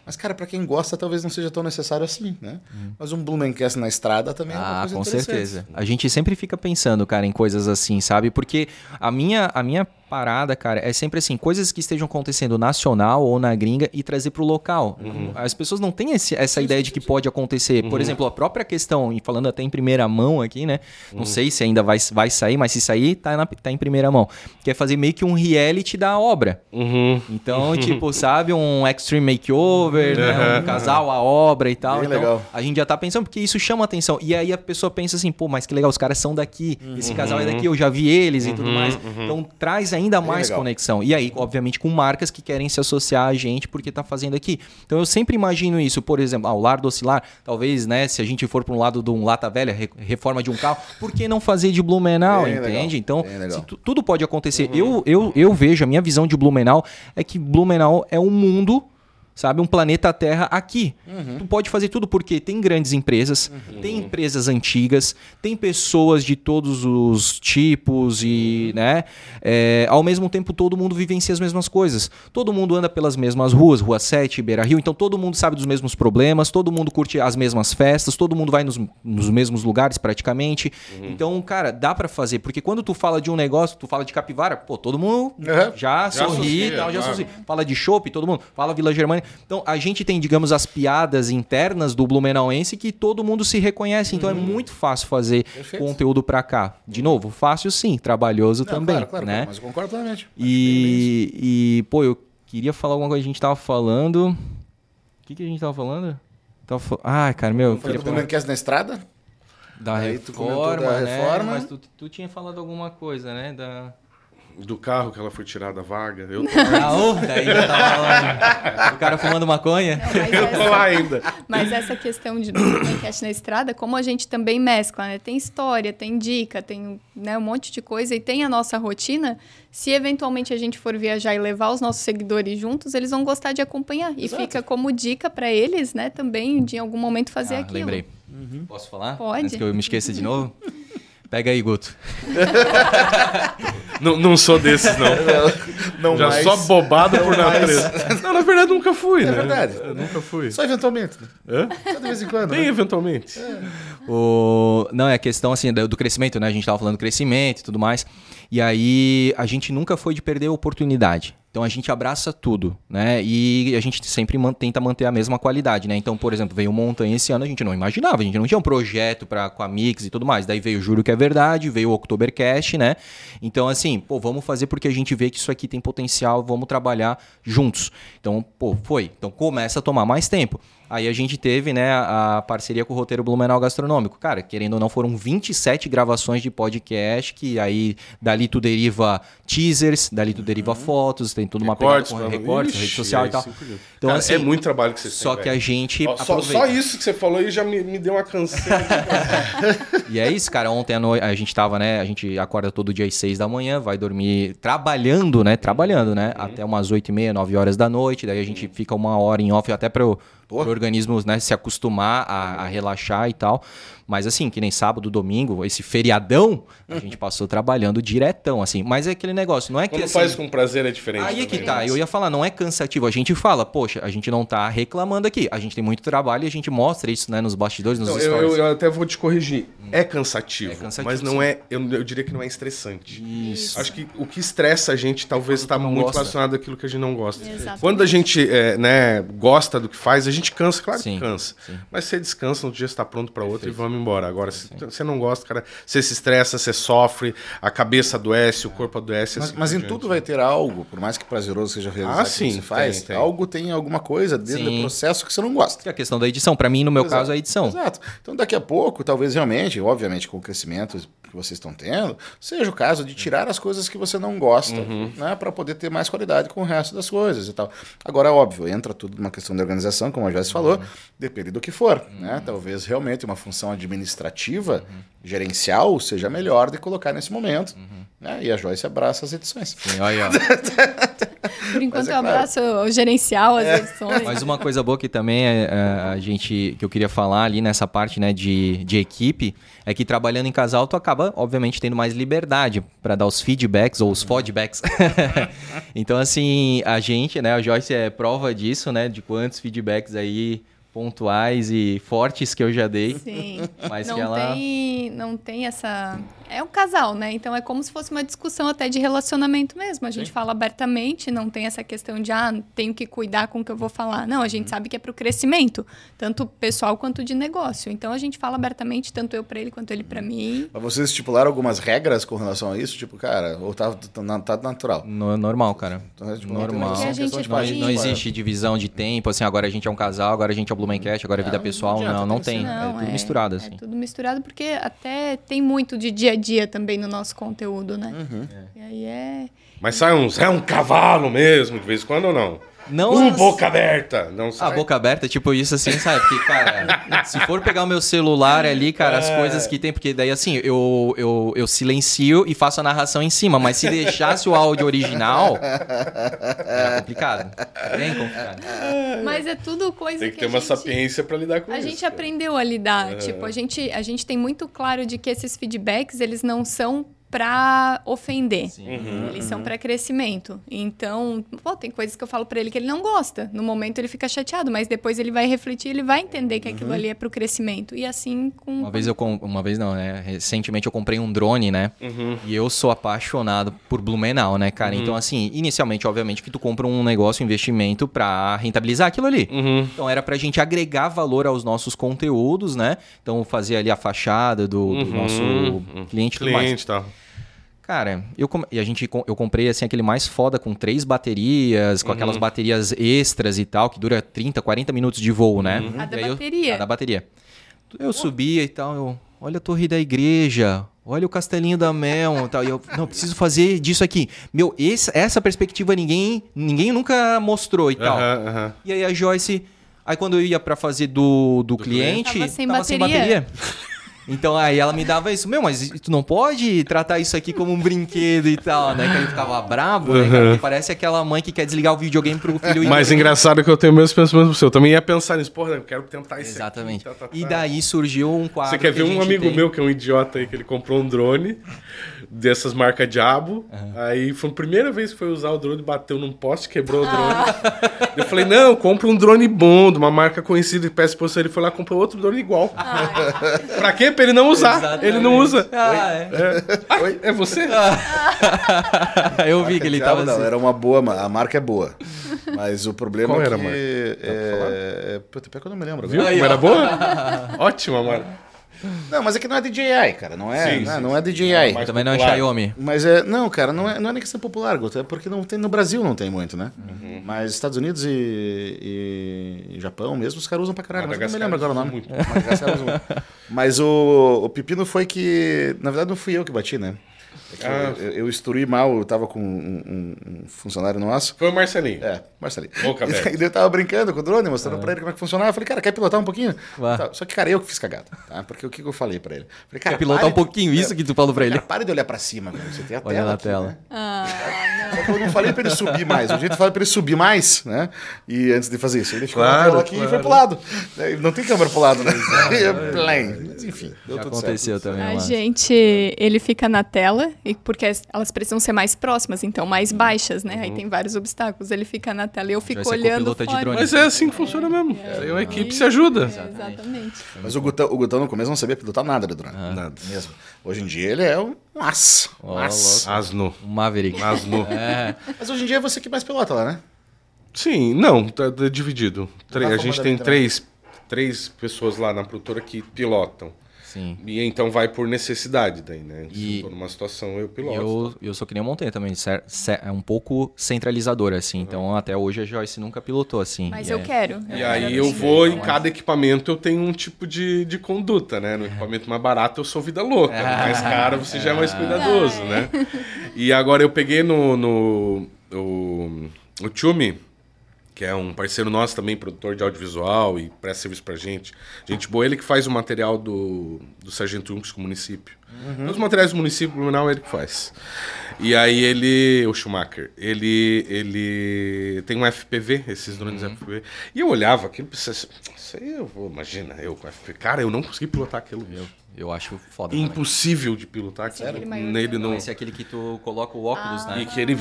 S1: Mas, cara, pra quem gosta, talvez não seja tão necessário assim, né? Mas um Blumencast na estrada também é uma
S3: Ah,
S1: coisa
S3: com certeza. A gente sempre fica pensando, cara, em coisas assim, sabe? Porque a minha, a minha parada, cara, é sempre assim, coisas que estejam acontecendo nacional ou na gringa e trazer pro local. As pessoas não têm esse- essa ideia de que pode acontecer. Por exemplo, a própria questão, e falando até em primeira mão aqui, né? Não sei se ainda vai, vai sair, mas se sair, tá, na- tá em primeira mão. Que é fazer meio que um reality da obra.
S2: Uhum.
S3: Então, tipo, [LAUGHS] sabe, um extreme makeover, né? Um casal, a obra e tal.
S1: Bem
S3: então,
S1: legal.
S3: a gente já tá pensando, porque isso chama atenção. E aí a pessoa pensa assim, pô, mas que legal, os caras são daqui, esse casal é daqui, eu já vi eles e tudo mais. Então traz ainda mais conexão. E aí, obviamente, com marcas que querem se associar a gente porque tá fazendo aqui. Então eu sempre imagino isso, por exemplo, ah, o lar do oscilar, talvez, né, se a gente for para um lado de um lata velha, re- reforma de um carro, por que não fazer de Blumenau,
S1: legal,
S3: entende? Então,
S1: legal.
S3: se tu- tudo pode acontecer. Eu, eu, eu vejo, a minha visão de Blumenau é que Blumenau é um mundo, sabe? Um planeta Terra aqui. Tu pode fazer tudo porque tem grandes empresas, tem empresas antigas, tem pessoas de todos os tipos e, né? É, ao mesmo tempo, todo mundo vivencia as mesmas coisas. Todo mundo anda pelas mesmas ruas, Rua 7, Beira Rio, então todo mundo sabe dos mesmos problemas, todo mundo curte as mesmas festas, todo mundo vai nos, nos mesmos lugares praticamente. Então, cara, dá pra fazer, porque quando tu fala de um negócio, tu fala de capivara, pô, todo mundo
S1: Uhum.
S3: já,
S2: Já
S3: sorri e tal, já
S2: claro.
S3: associa. Fala de chopp, todo mundo. Fala Vila Germânia. Então, a gente tem, digamos, as piadas internas do Blumenauense que todo mundo se reconhece. Então, é muito fácil fazer
S1: Perfeito.
S3: conteúdo pra cá. De novo, fácil sim, trabalhoso
S1: Não,
S3: também,
S1: claro, claro,
S3: né?
S1: mas eu concordo plenamente.
S3: E, e, pô, eu queria falar alguma coisa. A gente tava falando... O que, que a gente tava falando? Tava fal- Ah, cara, meu, eu
S1: Falei
S3: queria falar
S1: Blumencast na estrada?
S3: da
S1: Aí tu
S3: reforma,
S1: da
S3: né?
S1: reforma.
S3: Mas tu, tu tinha falado alguma coisa, né? Da...
S2: Do carro que ela foi tirada da vaga. Eu tô, [LAUGHS]
S3: Ah, ô, daí já tava falando. O cara fumando maconha.
S4: Não, mas
S2: eu tô
S4: essa-
S2: lá ainda.
S4: Mas essa questão de podcast na estrada, como a gente também mescla, né? Tem história, tem dica, tem né, um monte de coisa e tem a nossa rotina. Se eventualmente a gente for viajar e levar os nossos seguidores juntos, eles vão gostar de acompanhar. E fica como dica para eles, né? Também de em algum momento fazer
S3: Ah,
S4: aquilo.
S3: lembrei. Posso falar?
S4: Pode.
S3: Antes que eu me esqueça de novo? [LAUGHS] Pega aí, Guto. [LAUGHS]
S2: Não, não sou desses, não.
S1: Não
S2: Já
S1: mais.
S2: só bobado por
S1: Não mais.
S2: natureza. [LAUGHS] Não, na verdade, nunca fui, né?
S1: verdade.
S2: Eu nunca fui.
S1: Só eventualmente. né?
S2: Hã?
S1: Só de vez em quando.
S2: Tem
S1: né?
S2: eventualmente.
S3: O... Não, é a questão assim do do crescimento, né? A gente tava falando do crescimento e tudo mais. E aí a gente nunca foi de perder a oportunidade. Então a gente abraça tudo, né? E a gente sempre man- tenta manter a mesma qualidade, né? Então, por exemplo, veio Montanha esse ano, a gente não imaginava, a gente não tinha um projeto para com a Mix e tudo mais. Daí veio Juro que é Verdade, veio o Oktobercast, né? Então, assim, pô, vamos fazer porque a gente vê que isso aqui tem potencial, vamos trabalhar juntos. Então, pô, foi. Então começa a tomar mais tempo. Aí a gente teve, né, a a parceria com o Roteiro Blumenau Gastronômico. Cara, querendo ou não, foram 27 gravações de podcast, que aí dali tu deriva teasers, dali tu deriva fotos, tem tudo uma
S2: Recortes,
S3: pegada com
S2: pra-
S3: recortes,
S2: Ixi,
S3: rede social e
S2: aí
S3: tal. Então,
S2: Cara,
S3: assim,
S2: é muito trabalho que vocês
S3: Só
S2: têm,
S3: que a
S2: velho.
S3: gente
S2: Ó, só, só isso que você falou aí já me, me deu uma canseira. [LAUGHS]
S3: E é isso, cara. Ontem à noite a gente tava, né? A gente acorda todo dia às 6 da manhã, vai dormir trabalhando, né? Trabalhando, né? Até umas 8 e meia, 9 horas da noite. Daí a gente fica uma hora em off até para o organismo né, se acostumar a, a relaxar e tal. Mas assim, que nem sábado, domingo, esse feriadão, a gente passou trabalhando diretão, assim. Mas é aquele negócio, não é que
S2: Quando
S3: assim,
S2: faz com prazer é diferente.
S3: Aí é que
S2: também,
S3: tá,
S2: né?
S3: eu ia falar, não é cansativo. A gente fala, poxa, a gente não tá reclamando aqui. A gente tem muito trabalho e a gente mostra isso, né, nos bastidores, nos
S2: Não, eu,
S3: stories.
S2: eu- eu até vou te corrigir. É cansativo,
S3: É cansativo,
S2: mas não
S3: sim.
S2: é. Eu, eu diria que não é estressante.
S3: Isso.
S2: Acho que o que estressa a gente talvez
S3: Quando
S2: está muito
S3: gosta.
S2: relacionado àquilo que a gente não gosta.
S4: Exatamente.
S2: Quando a gente é, né, gosta do que faz, a gente cansa claro
S3: Sim,
S2: que cansa.
S3: sim.
S2: Mas você descansa, no dia você está pronto para outro e vamos embora. Agora, se você não gosta, cara, você se estressa, você sofre, a cabeça adoece, o corpo adoece.
S1: Mas,
S2: assim
S1: mas em tudo vai ter algo, por mais que prazeroso seja realizar
S2: Ah,
S1: o que
S2: sim,
S1: você faz,
S2: tem, tem.
S1: algo tem alguma coisa dentro
S3: Sim.
S1: do processo que você não gosta.
S3: Que é a questão da edição. Pra mim, no meu
S1: Exato.
S3: caso, é a edição.
S1: Exato. Então, daqui a pouco, talvez realmente, obviamente, com o crescimento que vocês estão tendo, seja o caso de tirar as coisas que você não gosta,
S2: Uhum.
S1: né, para poder ter mais qualidade com o resto das coisas e tal. Agora, óbvio, entra tudo numa questão de organização, como a Joyce falou,
S2: Uhum.
S1: depende do que for, né? Talvez realmente uma função administrativa, gerencial, seja melhor de colocar nesse momento, né? E a Joyce abraça as edições.
S3: Sim, olha. [LAUGHS]
S4: Por enquanto,
S1: é
S4: eu
S1: claro.
S4: abraço o gerencial, as edições.
S3: Mas uma coisa boa que também é, é, a gente que eu queria falar ali nessa parte né, de, de equipe é que trabalhando em casal tu acaba obviamente tendo mais liberdade para dar os feedbacks ou os feedbacks. [LAUGHS] então assim a gente né a Joyce é prova disso né de quantos feedbacks aí pontuais e fortes que eu já dei.
S4: Sim.
S3: Mas
S4: não
S3: que ela
S4: tem, não tem essa. É um casal, né? Então é como se fosse uma discussão até de relacionamento mesmo. A gente fala abertamente, não tem essa questão de ah, tenho que cuidar com o que eu vou falar. Não, a gente
S3: Uhum.
S4: sabe que é para o crescimento, tanto pessoal quanto de negócio. Então a gente fala abertamente, tanto eu para ele quanto ele para mim.
S1: Mas vocês estipularam algumas regras com relação a isso? Tipo, cara, ou tá, tá, tá natural?
S3: no, normal, cara.
S1: Então, tipo, não tem
S3: Normal. Não, não
S1: tipo,
S3: existe divisão de tempo, assim, agora a gente é um casal, agora a gente é o Blumencast, agora é vida
S1: Não,
S3: pessoal.
S1: não
S3: Não, não
S1: tem
S3: tem.
S1: ser.
S3: É tudo misturado, assim.
S4: É tudo misturado, porque até tem muito de dia a dia também no nosso conteúdo, né?
S3: Uhum.
S4: E aí é.
S2: Mas sai uns. É um cavalo mesmo, de vez em quando ou não?
S3: Não
S2: um
S3: as-
S2: boca aberta. Não
S3: A
S2: sai.
S3: boca aberta, tipo isso assim, sabe? Porque, cara, se for pegar o meu celular ali, cara, as coisas que tem, porque daí assim, eu, eu, eu silencio e faço a narração em cima, mas se deixasse o áudio original, era complicado. Bem complicado.
S4: Mas é tudo coisa
S2: Tem que
S4: que
S2: ter
S4: a
S2: uma
S4: gente...
S2: sapiência pra lidar com
S4: A
S2: isso.
S4: gente
S2: cara.
S4: aprendeu a lidar. Tipo, a gente, a gente tem muito claro de que esses feedbacks, eles não são pra ofender.
S2: Uhum.
S4: Eles são pra crescimento. Então, pô, tem coisas que eu falo pra ele que ele não gosta. No momento ele fica chateado, mas depois ele vai refletir, ele vai entender que aquilo ali é pro crescimento. E assim com
S3: Uma vez eu com... uma vez não, né? Recentemente eu comprei um drone, né?
S2: Uhum.
S3: E eu sou apaixonado por Blumenau, né, cara? Então assim, inicialmente, obviamente que tu compra um negócio, um investimento pra rentabilizar aquilo ali.
S2: Uhum.
S3: Então era pra gente agregar valor aos nossos conteúdos, né? Então fazer ali a fachada do, do nosso cliente tudo mais.
S2: Cliente e tal.
S3: Cara, eu, com- e a gente, com- eu comprei assim aquele mais foda com três baterias, com aquelas baterias extras e tal, que dura 30, 40 minutos de voo, né?
S4: A da
S3: eu-
S4: bateria.
S3: a da bateria. Eu subia e tal, eu, olha a torre da igreja, olha o castelinho da Mel e tal. E eu, não, preciso fazer disso aqui. Meu, esse- essa perspectiva ninguém, ninguém nunca mostrou e tal.
S2: Aham.
S3: E aí a Joyce, aí quando eu ia pra fazer do, do, cliente,
S4: Tava sem
S3: tava
S4: bateria.
S3: sem bateria. [LAUGHS] Então aí ela me dava isso, meu, mas tu não pode tratar isso aqui como um brinquedo e tal, né? Que ele ficava bravo, né? cara? Porque parece aquela mãe que quer desligar o videogame pro filho dormir.
S2: engraçado que eu tenho o mesmo pensamento pro seu. Eu também ia pensar nisso. Porra, eu quero tentar isso
S3: Exatamente.
S2: aqui. tá, tá,
S3: E
S2: tá.
S3: daí surgiu um quadro.
S2: Você quer
S3: que
S2: ver um amigo
S3: tem.
S2: meu que é um idiota aí, que ele comprou um drone dessas marcas Diabo. Aí foi a primeira vez que foi usar o drone, bateu num poste, quebrou o drone. Eu falei, não, compra um drone bom, de uma marca conhecida e peça você. Ele foi lá e comprou outro drone igual. pra quê? Pra ele não usar.
S3: Exatamente.
S2: Ele não usa.
S3: Ah, é.
S2: Ah, é você? [LAUGHS]
S3: Eu vi que ele
S1: Diabo
S3: tava
S1: não,
S3: assim.
S1: era uma boa, a marca é boa. Mas o problema
S2: Qual
S1: é
S2: era
S1: que...
S2: marca?
S1: É, é, puta, pior que eu não me lembro.
S2: Viu como era boa? [LAUGHS] Ótima, mano.
S1: Não, mas é que não é DJI, cara. Não é,
S2: Sim,
S1: não, é-
S2: sim,
S1: não é. DJI.
S2: Mas-
S3: Também não é
S2: popular.
S3: Xiaomi.
S1: Mas é. Não, cara, não é, não é nem questão popular, Guto, é porque não tem, no Brasil não tem muito, né?
S2: Uhum.
S1: Mas Estados Unidos e, e- Japão mesmo, os caras usam pra caralho. Mas eu não me lembro agora o nome.
S2: muito.
S1: Mas o, o pepino foi que. Na verdade, não fui eu que bati, né? É que
S2: Ah.
S1: eu, eu, instruí mal, eu tava com um, um- um funcionário nosso.
S2: Foi o Marcelinho.
S1: É, Marcelinho.
S2: Boca [LAUGHS]
S1: E daí eu tava brincando com o drone, mostrando pra ele como é que funcionava. Eu falei, cara, quer pilotar um pouquinho?
S3: Vá.
S1: Tá, Só que, cara, eu que fiz cagada, tá? Porque o que que eu falei pra ele? Falei, cara,
S3: Quer pilotar
S1: pare
S3: um pouquinho
S1: de-
S3: isso que tu falou pra ele?
S1: Cara, pare de olhar pra cima. Você tem a
S3: Olha
S1: tela
S3: na
S1: aqui,
S3: tela.
S1: né?
S4: Ah,
S1: Só que eu não falei pra ele subir mais. O jeito que eu falei pra ele subir mais, né? E antes de fazer isso, ele ficou na
S2: Claro,
S1: tela aqui
S2: claro.
S1: e foi pro lado. Né? Não tem câmera pro lado, né? [LAUGHS] Plane. Mas enfim, deu
S3: Já
S1: tudo
S3: aconteceu
S1: certo.
S3: também.
S4: A
S3: lá.
S4: gente, ele fica na tela, e porque as- elas precisam ser mais próximas, então mais baixas, né? Aí tem vários obstáculos. Ele fica na tela e eu fico olhando
S3: de.
S2: Mas é assim que funciona mesmo. Aí uma equipe se ajuda.
S4: É, exatamente.
S1: Mas o Gutão, o Gutão no começo não sabia pilotar nada do drone.
S2: Nada.
S1: Mesmo. Hoje em dia ele é um aço. Um
S3: Ó,
S1: aço.
S2: Asno.
S3: Um Maverick.
S2: Asno. [LAUGHS]
S3: É.
S1: Mas hoje em dia é você que mais pilota lá, né?
S2: Sim, não, tá, tá dividido.
S1: Rafa
S2: a gente tem três, três pessoas lá na produtora que pilotam.
S3: Sim.
S2: E então vai por necessidade daí, né? Se
S3: E-
S2: eu tô numa situação, eu
S3: E
S2: piloto.
S3: eu, eu sou que nem o Montanha também, é um pouco centralizador, assim. Então, até hoje a Joyce nunca pilotou, assim.
S4: Mas
S3: E
S4: eu
S3: é-
S4: quero.
S2: E
S4: quero
S2: aí eu vou, em cada equipamento eu tenho um tipo de, de conduta, né? No equipamento mais barato eu sou vida louca, no mais caro você já é mais cuidadoso, né? E agora eu peguei no, no o, o Tchumi, que é um parceiro nosso também, produtor de audiovisual e presta serviço pra gente. Gente boa, ele que faz o material do, do Sargento Uncos com o município. Os materiais do município Blumenau ele que faz. E aí ele, o Schumacher, ele, ele tem um FPV, esses drones FPV. E eu olhava aquilo e pensava, assim, isso aí eu vou, imagina, eu com FPV. Cara, eu não consegui pilotar aquilo.
S3: Eu, eu acho foda. também.
S2: Impossível de pilotar Nele
S3: Não,
S2: não.
S3: esse é aquele que tu coloca o óculos, né?
S2: E que ele.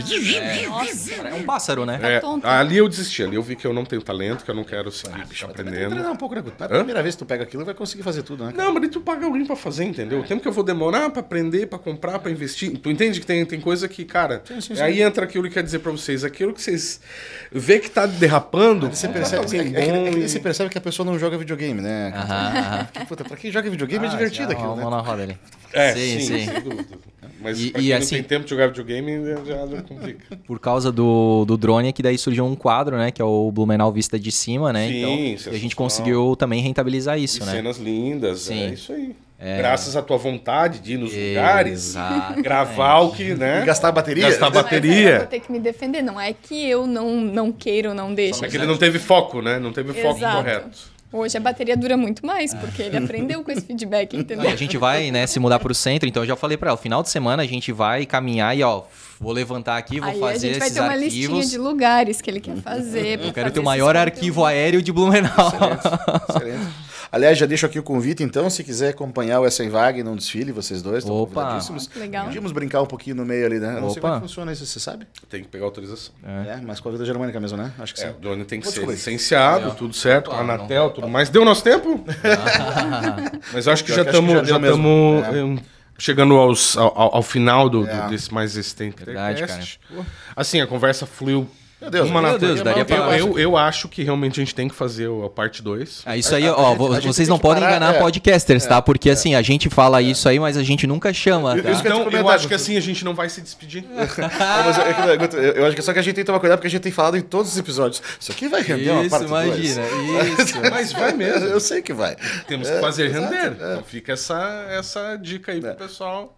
S4: Nossa,
S3: É um pássaro, né?
S2: É,
S4: tonto.
S2: ali eu desisti, ali eu vi que eu não tenho talento, que eu não quero seguir
S1: Também tem que
S2: aprendendo.
S1: treinar um pouco, né? É a primeira vez que tu pega aquilo, vai conseguir fazer tudo, né? cara?
S2: Não, mas tu paga alguém pra fazer, entendeu? O tempo que eu vou demorar pra aprender, pra comprar, pra investir. Tu entende que tem, tem coisa que, cara.
S1: sim, sim.
S2: Aí entra aquilo que quer dizer pra vocês. Aquilo que vocês vê que tá derrapando.
S1: Você percebe, é, que- é é
S2: e-
S1: você percebe que a pessoa não joga videogame, né?
S3: Aham, aham.
S1: Porque, puta, pra quem joga videogame é
S3: Ah,
S1: divertido
S3: já,
S1: aquilo, né?
S3: mão na roda ali.
S2: É,
S3: sim,
S2: sim,
S3: sim.
S2: Mas
S3: E-
S2: pra
S3: e assim-
S2: não tem tempo de jogar videogame, já, já complica.
S3: Por causa do, do drone, é que daí surgiu um quadro, né? Que é o Blumenau Vista de Cima, né?
S2: Sim,
S3: então, e a gente conseguiu também rentabilizar isso,
S2: e
S3: né?
S2: cenas lindas,
S3: Sim.
S2: é isso aí. Graças à tua vontade de ir nos lugares, gravar o que, né?
S1: E gastar a bateria?
S2: Gastar
S4: Mas aí eu
S2: bateria.
S4: vou ter que me defender. Não é que eu não, não queira ou não deixe.
S2: É que ele não teve foco, né? Não teve foco
S4: Exato.
S2: correto.
S4: Hoje a bateria dura muito mais, porque ele aprendeu com esse feedback, entendeu?
S3: a gente vai, né, se mudar pro centro, então eu já falei pra ela, final de semana a gente vai caminhar e, ó, vou levantar aqui, vou
S4: Aí a
S3: fazer
S4: gente vai
S3: esses
S4: ter uma listinha
S3: arquivos.
S4: de lugares que ele quer fazer.
S3: Eu quero ter o maior arquivo aéreo de Blumenau.
S1: Excelente. Aliás, já deixo aqui o convite, então, se quiser acompanhar o Essen Wag num desfile, vocês dois estão
S3: Opa.
S1: convidadíssimos.
S4: Ah, legal.
S1: Podíamos brincar um pouquinho no meio ali, né? Eu Não sei como é que funciona isso, você sabe?
S2: Tem que pegar autorização.
S1: É, mas com a vida germânica mesmo, né? Acho que
S2: É,
S1: sim.
S2: o drone tem que
S1: Vou
S2: ser
S1: descobrir.
S2: licenciado, tudo certo,
S3: Claro,
S2: Anatel, tudo mais. Deu nosso tempo? [LAUGHS] Mas acho que
S1: Pior
S2: já estamos
S1: já mesmo.
S2: estamos chegando aos, ao, ao- final do, do-
S1: É.
S2: desse mais existente
S3: Verdade,
S2: Techcast. Assim, a conversa fluiu
S1: Meu Deus,
S2: uma
S1: meu
S2: na
S3: Deus, daria
S2: eu,
S3: pra-
S2: eu, eu acho que realmente a gente tem que fazer a parte 2.
S3: É isso aí,
S1: A-
S3: ó,
S1: a gente
S3: vocês não podem
S1: parar,
S3: enganar
S1: é.
S3: podcasters, tá? Porque assim, a gente fala isso aí, mas a gente nunca chama, tá?
S1: Eu
S2: Então,
S1: te
S2: eu acho que assim a gente não vai se despedir. [LAUGHS]
S1: É Guto, eu, eu acho que só que a gente tem que tomar cuidado porque a gente tem falado em todos os episódios. Isso aqui vai render uma
S3: Isso,
S1: parte dois.
S3: imagina, isso. [LAUGHS]
S2: Mas vai mesmo.
S1: Eu sei que vai.
S2: Temos
S1: É,
S2: que fazer render.
S1: é.
S2: Então fica essa, essa dica aí pro pessoal.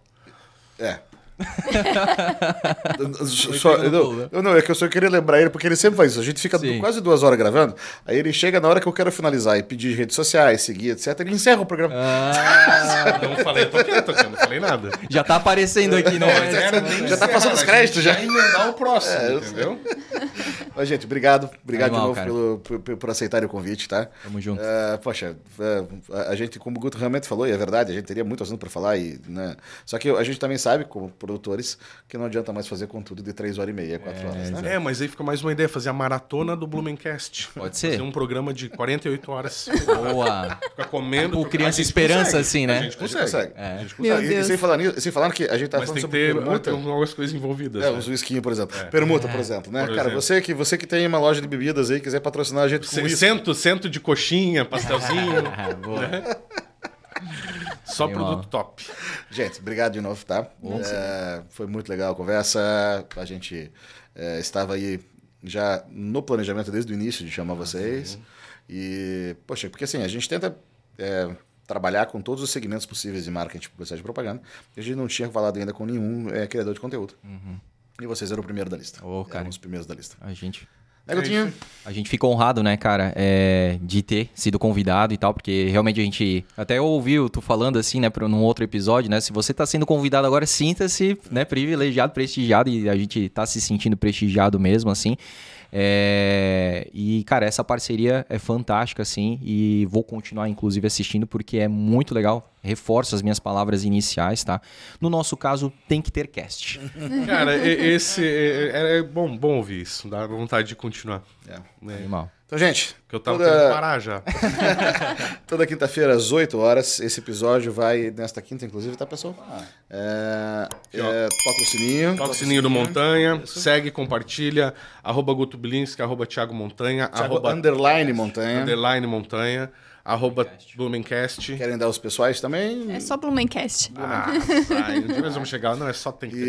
S1: É. [LAUGHS] Só- eu, não, eu não, é que eu só queria lembrar ele, porque ele sempre faz isso. A gente fica
S3: Sim.
S1: quase duas horas gravando, aí ele chega na hora que eu quero finalizar e pedir redes sociais, seguir, etc. Ele encerra o programa.
S3: Ah, [LAUGHS]
S2: Não falei, tô quieto eu não falei nada.
S3: já tá aparecendo aqui, não é?
S1: Já tá passando os créditos, já.
S2: Já emendar o próximo,
S1: É, eu
S2: entendeu? [LAUGHS]
S1: Mas, gente, obrigado. Obrigado
S3: Animal,
S1: de novo pelo, por, por- por aceitarem o convite, tá?
S3: Tamo junto.
S1: É, poxa, é, a- a gente, como o Guto realmente falou, e é verdade, a gente teria muito assunto para falar, e, né? só que a gente também sabe, como produtores, que não adianta mais fazer conteúdo de 3 horas e meia, 4 horas, né?
S2: É, mas aí fica mais uma ideia, fazer a maratona do Blumencast.
S3: Pode ser.
S2: Fazer um programa de 48 horas.
S3: Boa.
S2: Ficar comendo.
S3: Tipo,
S2: A
S3: Criança Esperança,
S2: consegue.
S3: assim,
S2: A
S3: né?
S2: gente
S1: A gente
S2: consegue.
S1: consegue.
S3: É.
S2: A gente consegue.
S1: E, e
S4: Deus.
S1: sem falar, nisso, sem falar que a gente tá
S2: Mas
S1: falando
S2: tem que
S1: sobre
S2: ter,
S1: permuta.
S2: tem algumas coisas envolvidas.
S1: É,
S2: né?
S1: os whisky, por exemplo. Permuta, por exemplo, né?
S2: Por
S1: Cara,
S2: exemplo.
S1: você que, você que tem uma loja de bebidas aí, quiser patrocinar a gente com
S2: C-
S1: isso.
S2: Cento, cento de coxinha, pastelzinho.
S3: Ah, [LAUGHS] boa.
S2: Só
S3: Animal.
S2: produto top.
S1: Gente, obrigado de novo, tá? É, foi muito legal a conversa. A gente é, estava aí já no planejamento desde o início de chamar vocês. E, poxa, porque assim, a gente tenta é, trabalhar com todos os segmentos possíveis de marketing, publicidade e propaganda. A gente não tinha falado ainda com nenhum é, criador de conteúdo. E vocês eram o primeiro da lista.
S3: Ô, cara.
S1: Eram os primeiros da lista.
S3: A gente
S1: É, Gutinho?
S3: A gente fica honrado, né, cara, é, de ter sido convidado e tal, porque realmente a gente. Até eu ouvi tu falando assim, né, pra- num outro episódio, né? Se você tá sendo convidado agora, sinta-se, né, privilegiado, prestigiado, e a gente tá se sentindo prestigiado mesmo, assim. É, e, cara, essa parceria é fantástica, assim, e vou continuar, inclusive, assistindo, porque é muito legal reforço as minhas palavras iniciais, tá? No nosso caso, tem que ter cast. [LAUGHS]
S2: Cara, esse é, é bom, bom ouvir isso. Dá vontade de continuar.
S1: É.
S2: né?
S3: Animal.
S1: Então, gente,
S2: Que eu tava
S1: toda-
S2: querendo parar já. [LAUGHS]
S1: Toda quinta-feira, às 8 horas, esse episódio vai, nesta quinta, inclusive, tá, pessoal? É, é, toca o sininho.
S2: Toca o sininho do Montanha, segue, compartilha. Arroba Guto Bilinski, arroba Thiago Montanha,
S1: Thiago
S2: arroba
S1: underline montanha.
S2: underline Montanha, arroba Blumencast.
S1: Querem dar os pessoais também?
S4: É só Blumencast.
S2: Ah, vai, um dia nós vamos chegar. Não, é só tem que ter.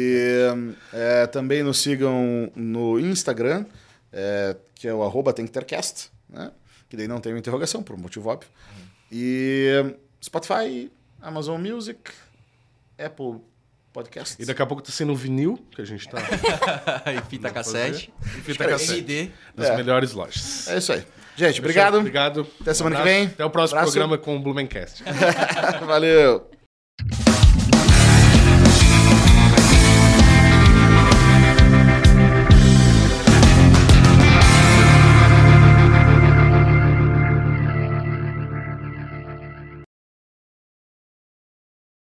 S1: E é, também nos sigam no Instagram, é, que é o arroba tem que ter cast, né? Que daí não tem uma interrogação, por um motivo óbvio. E Spotify, Amazon Music, Apple Podcast.
S2: E daqui a pouco tá sendo um vinil, que a gente tá [LAUGHS]
S3: e fita cassete.
S2: em fita cassete,
S3: MD.
S2: nas
S1: É.
S2: melhores lojas.
S1: É isso aí. Gente, obrigado.
S2: Obrigado.
S1: Até semana que
S2: Abraço.
S1: vem.
S2: Até o próximo
S1: Abraço.
S2: programa com o Blumencast. [LAUGHS]
S1: Valeu.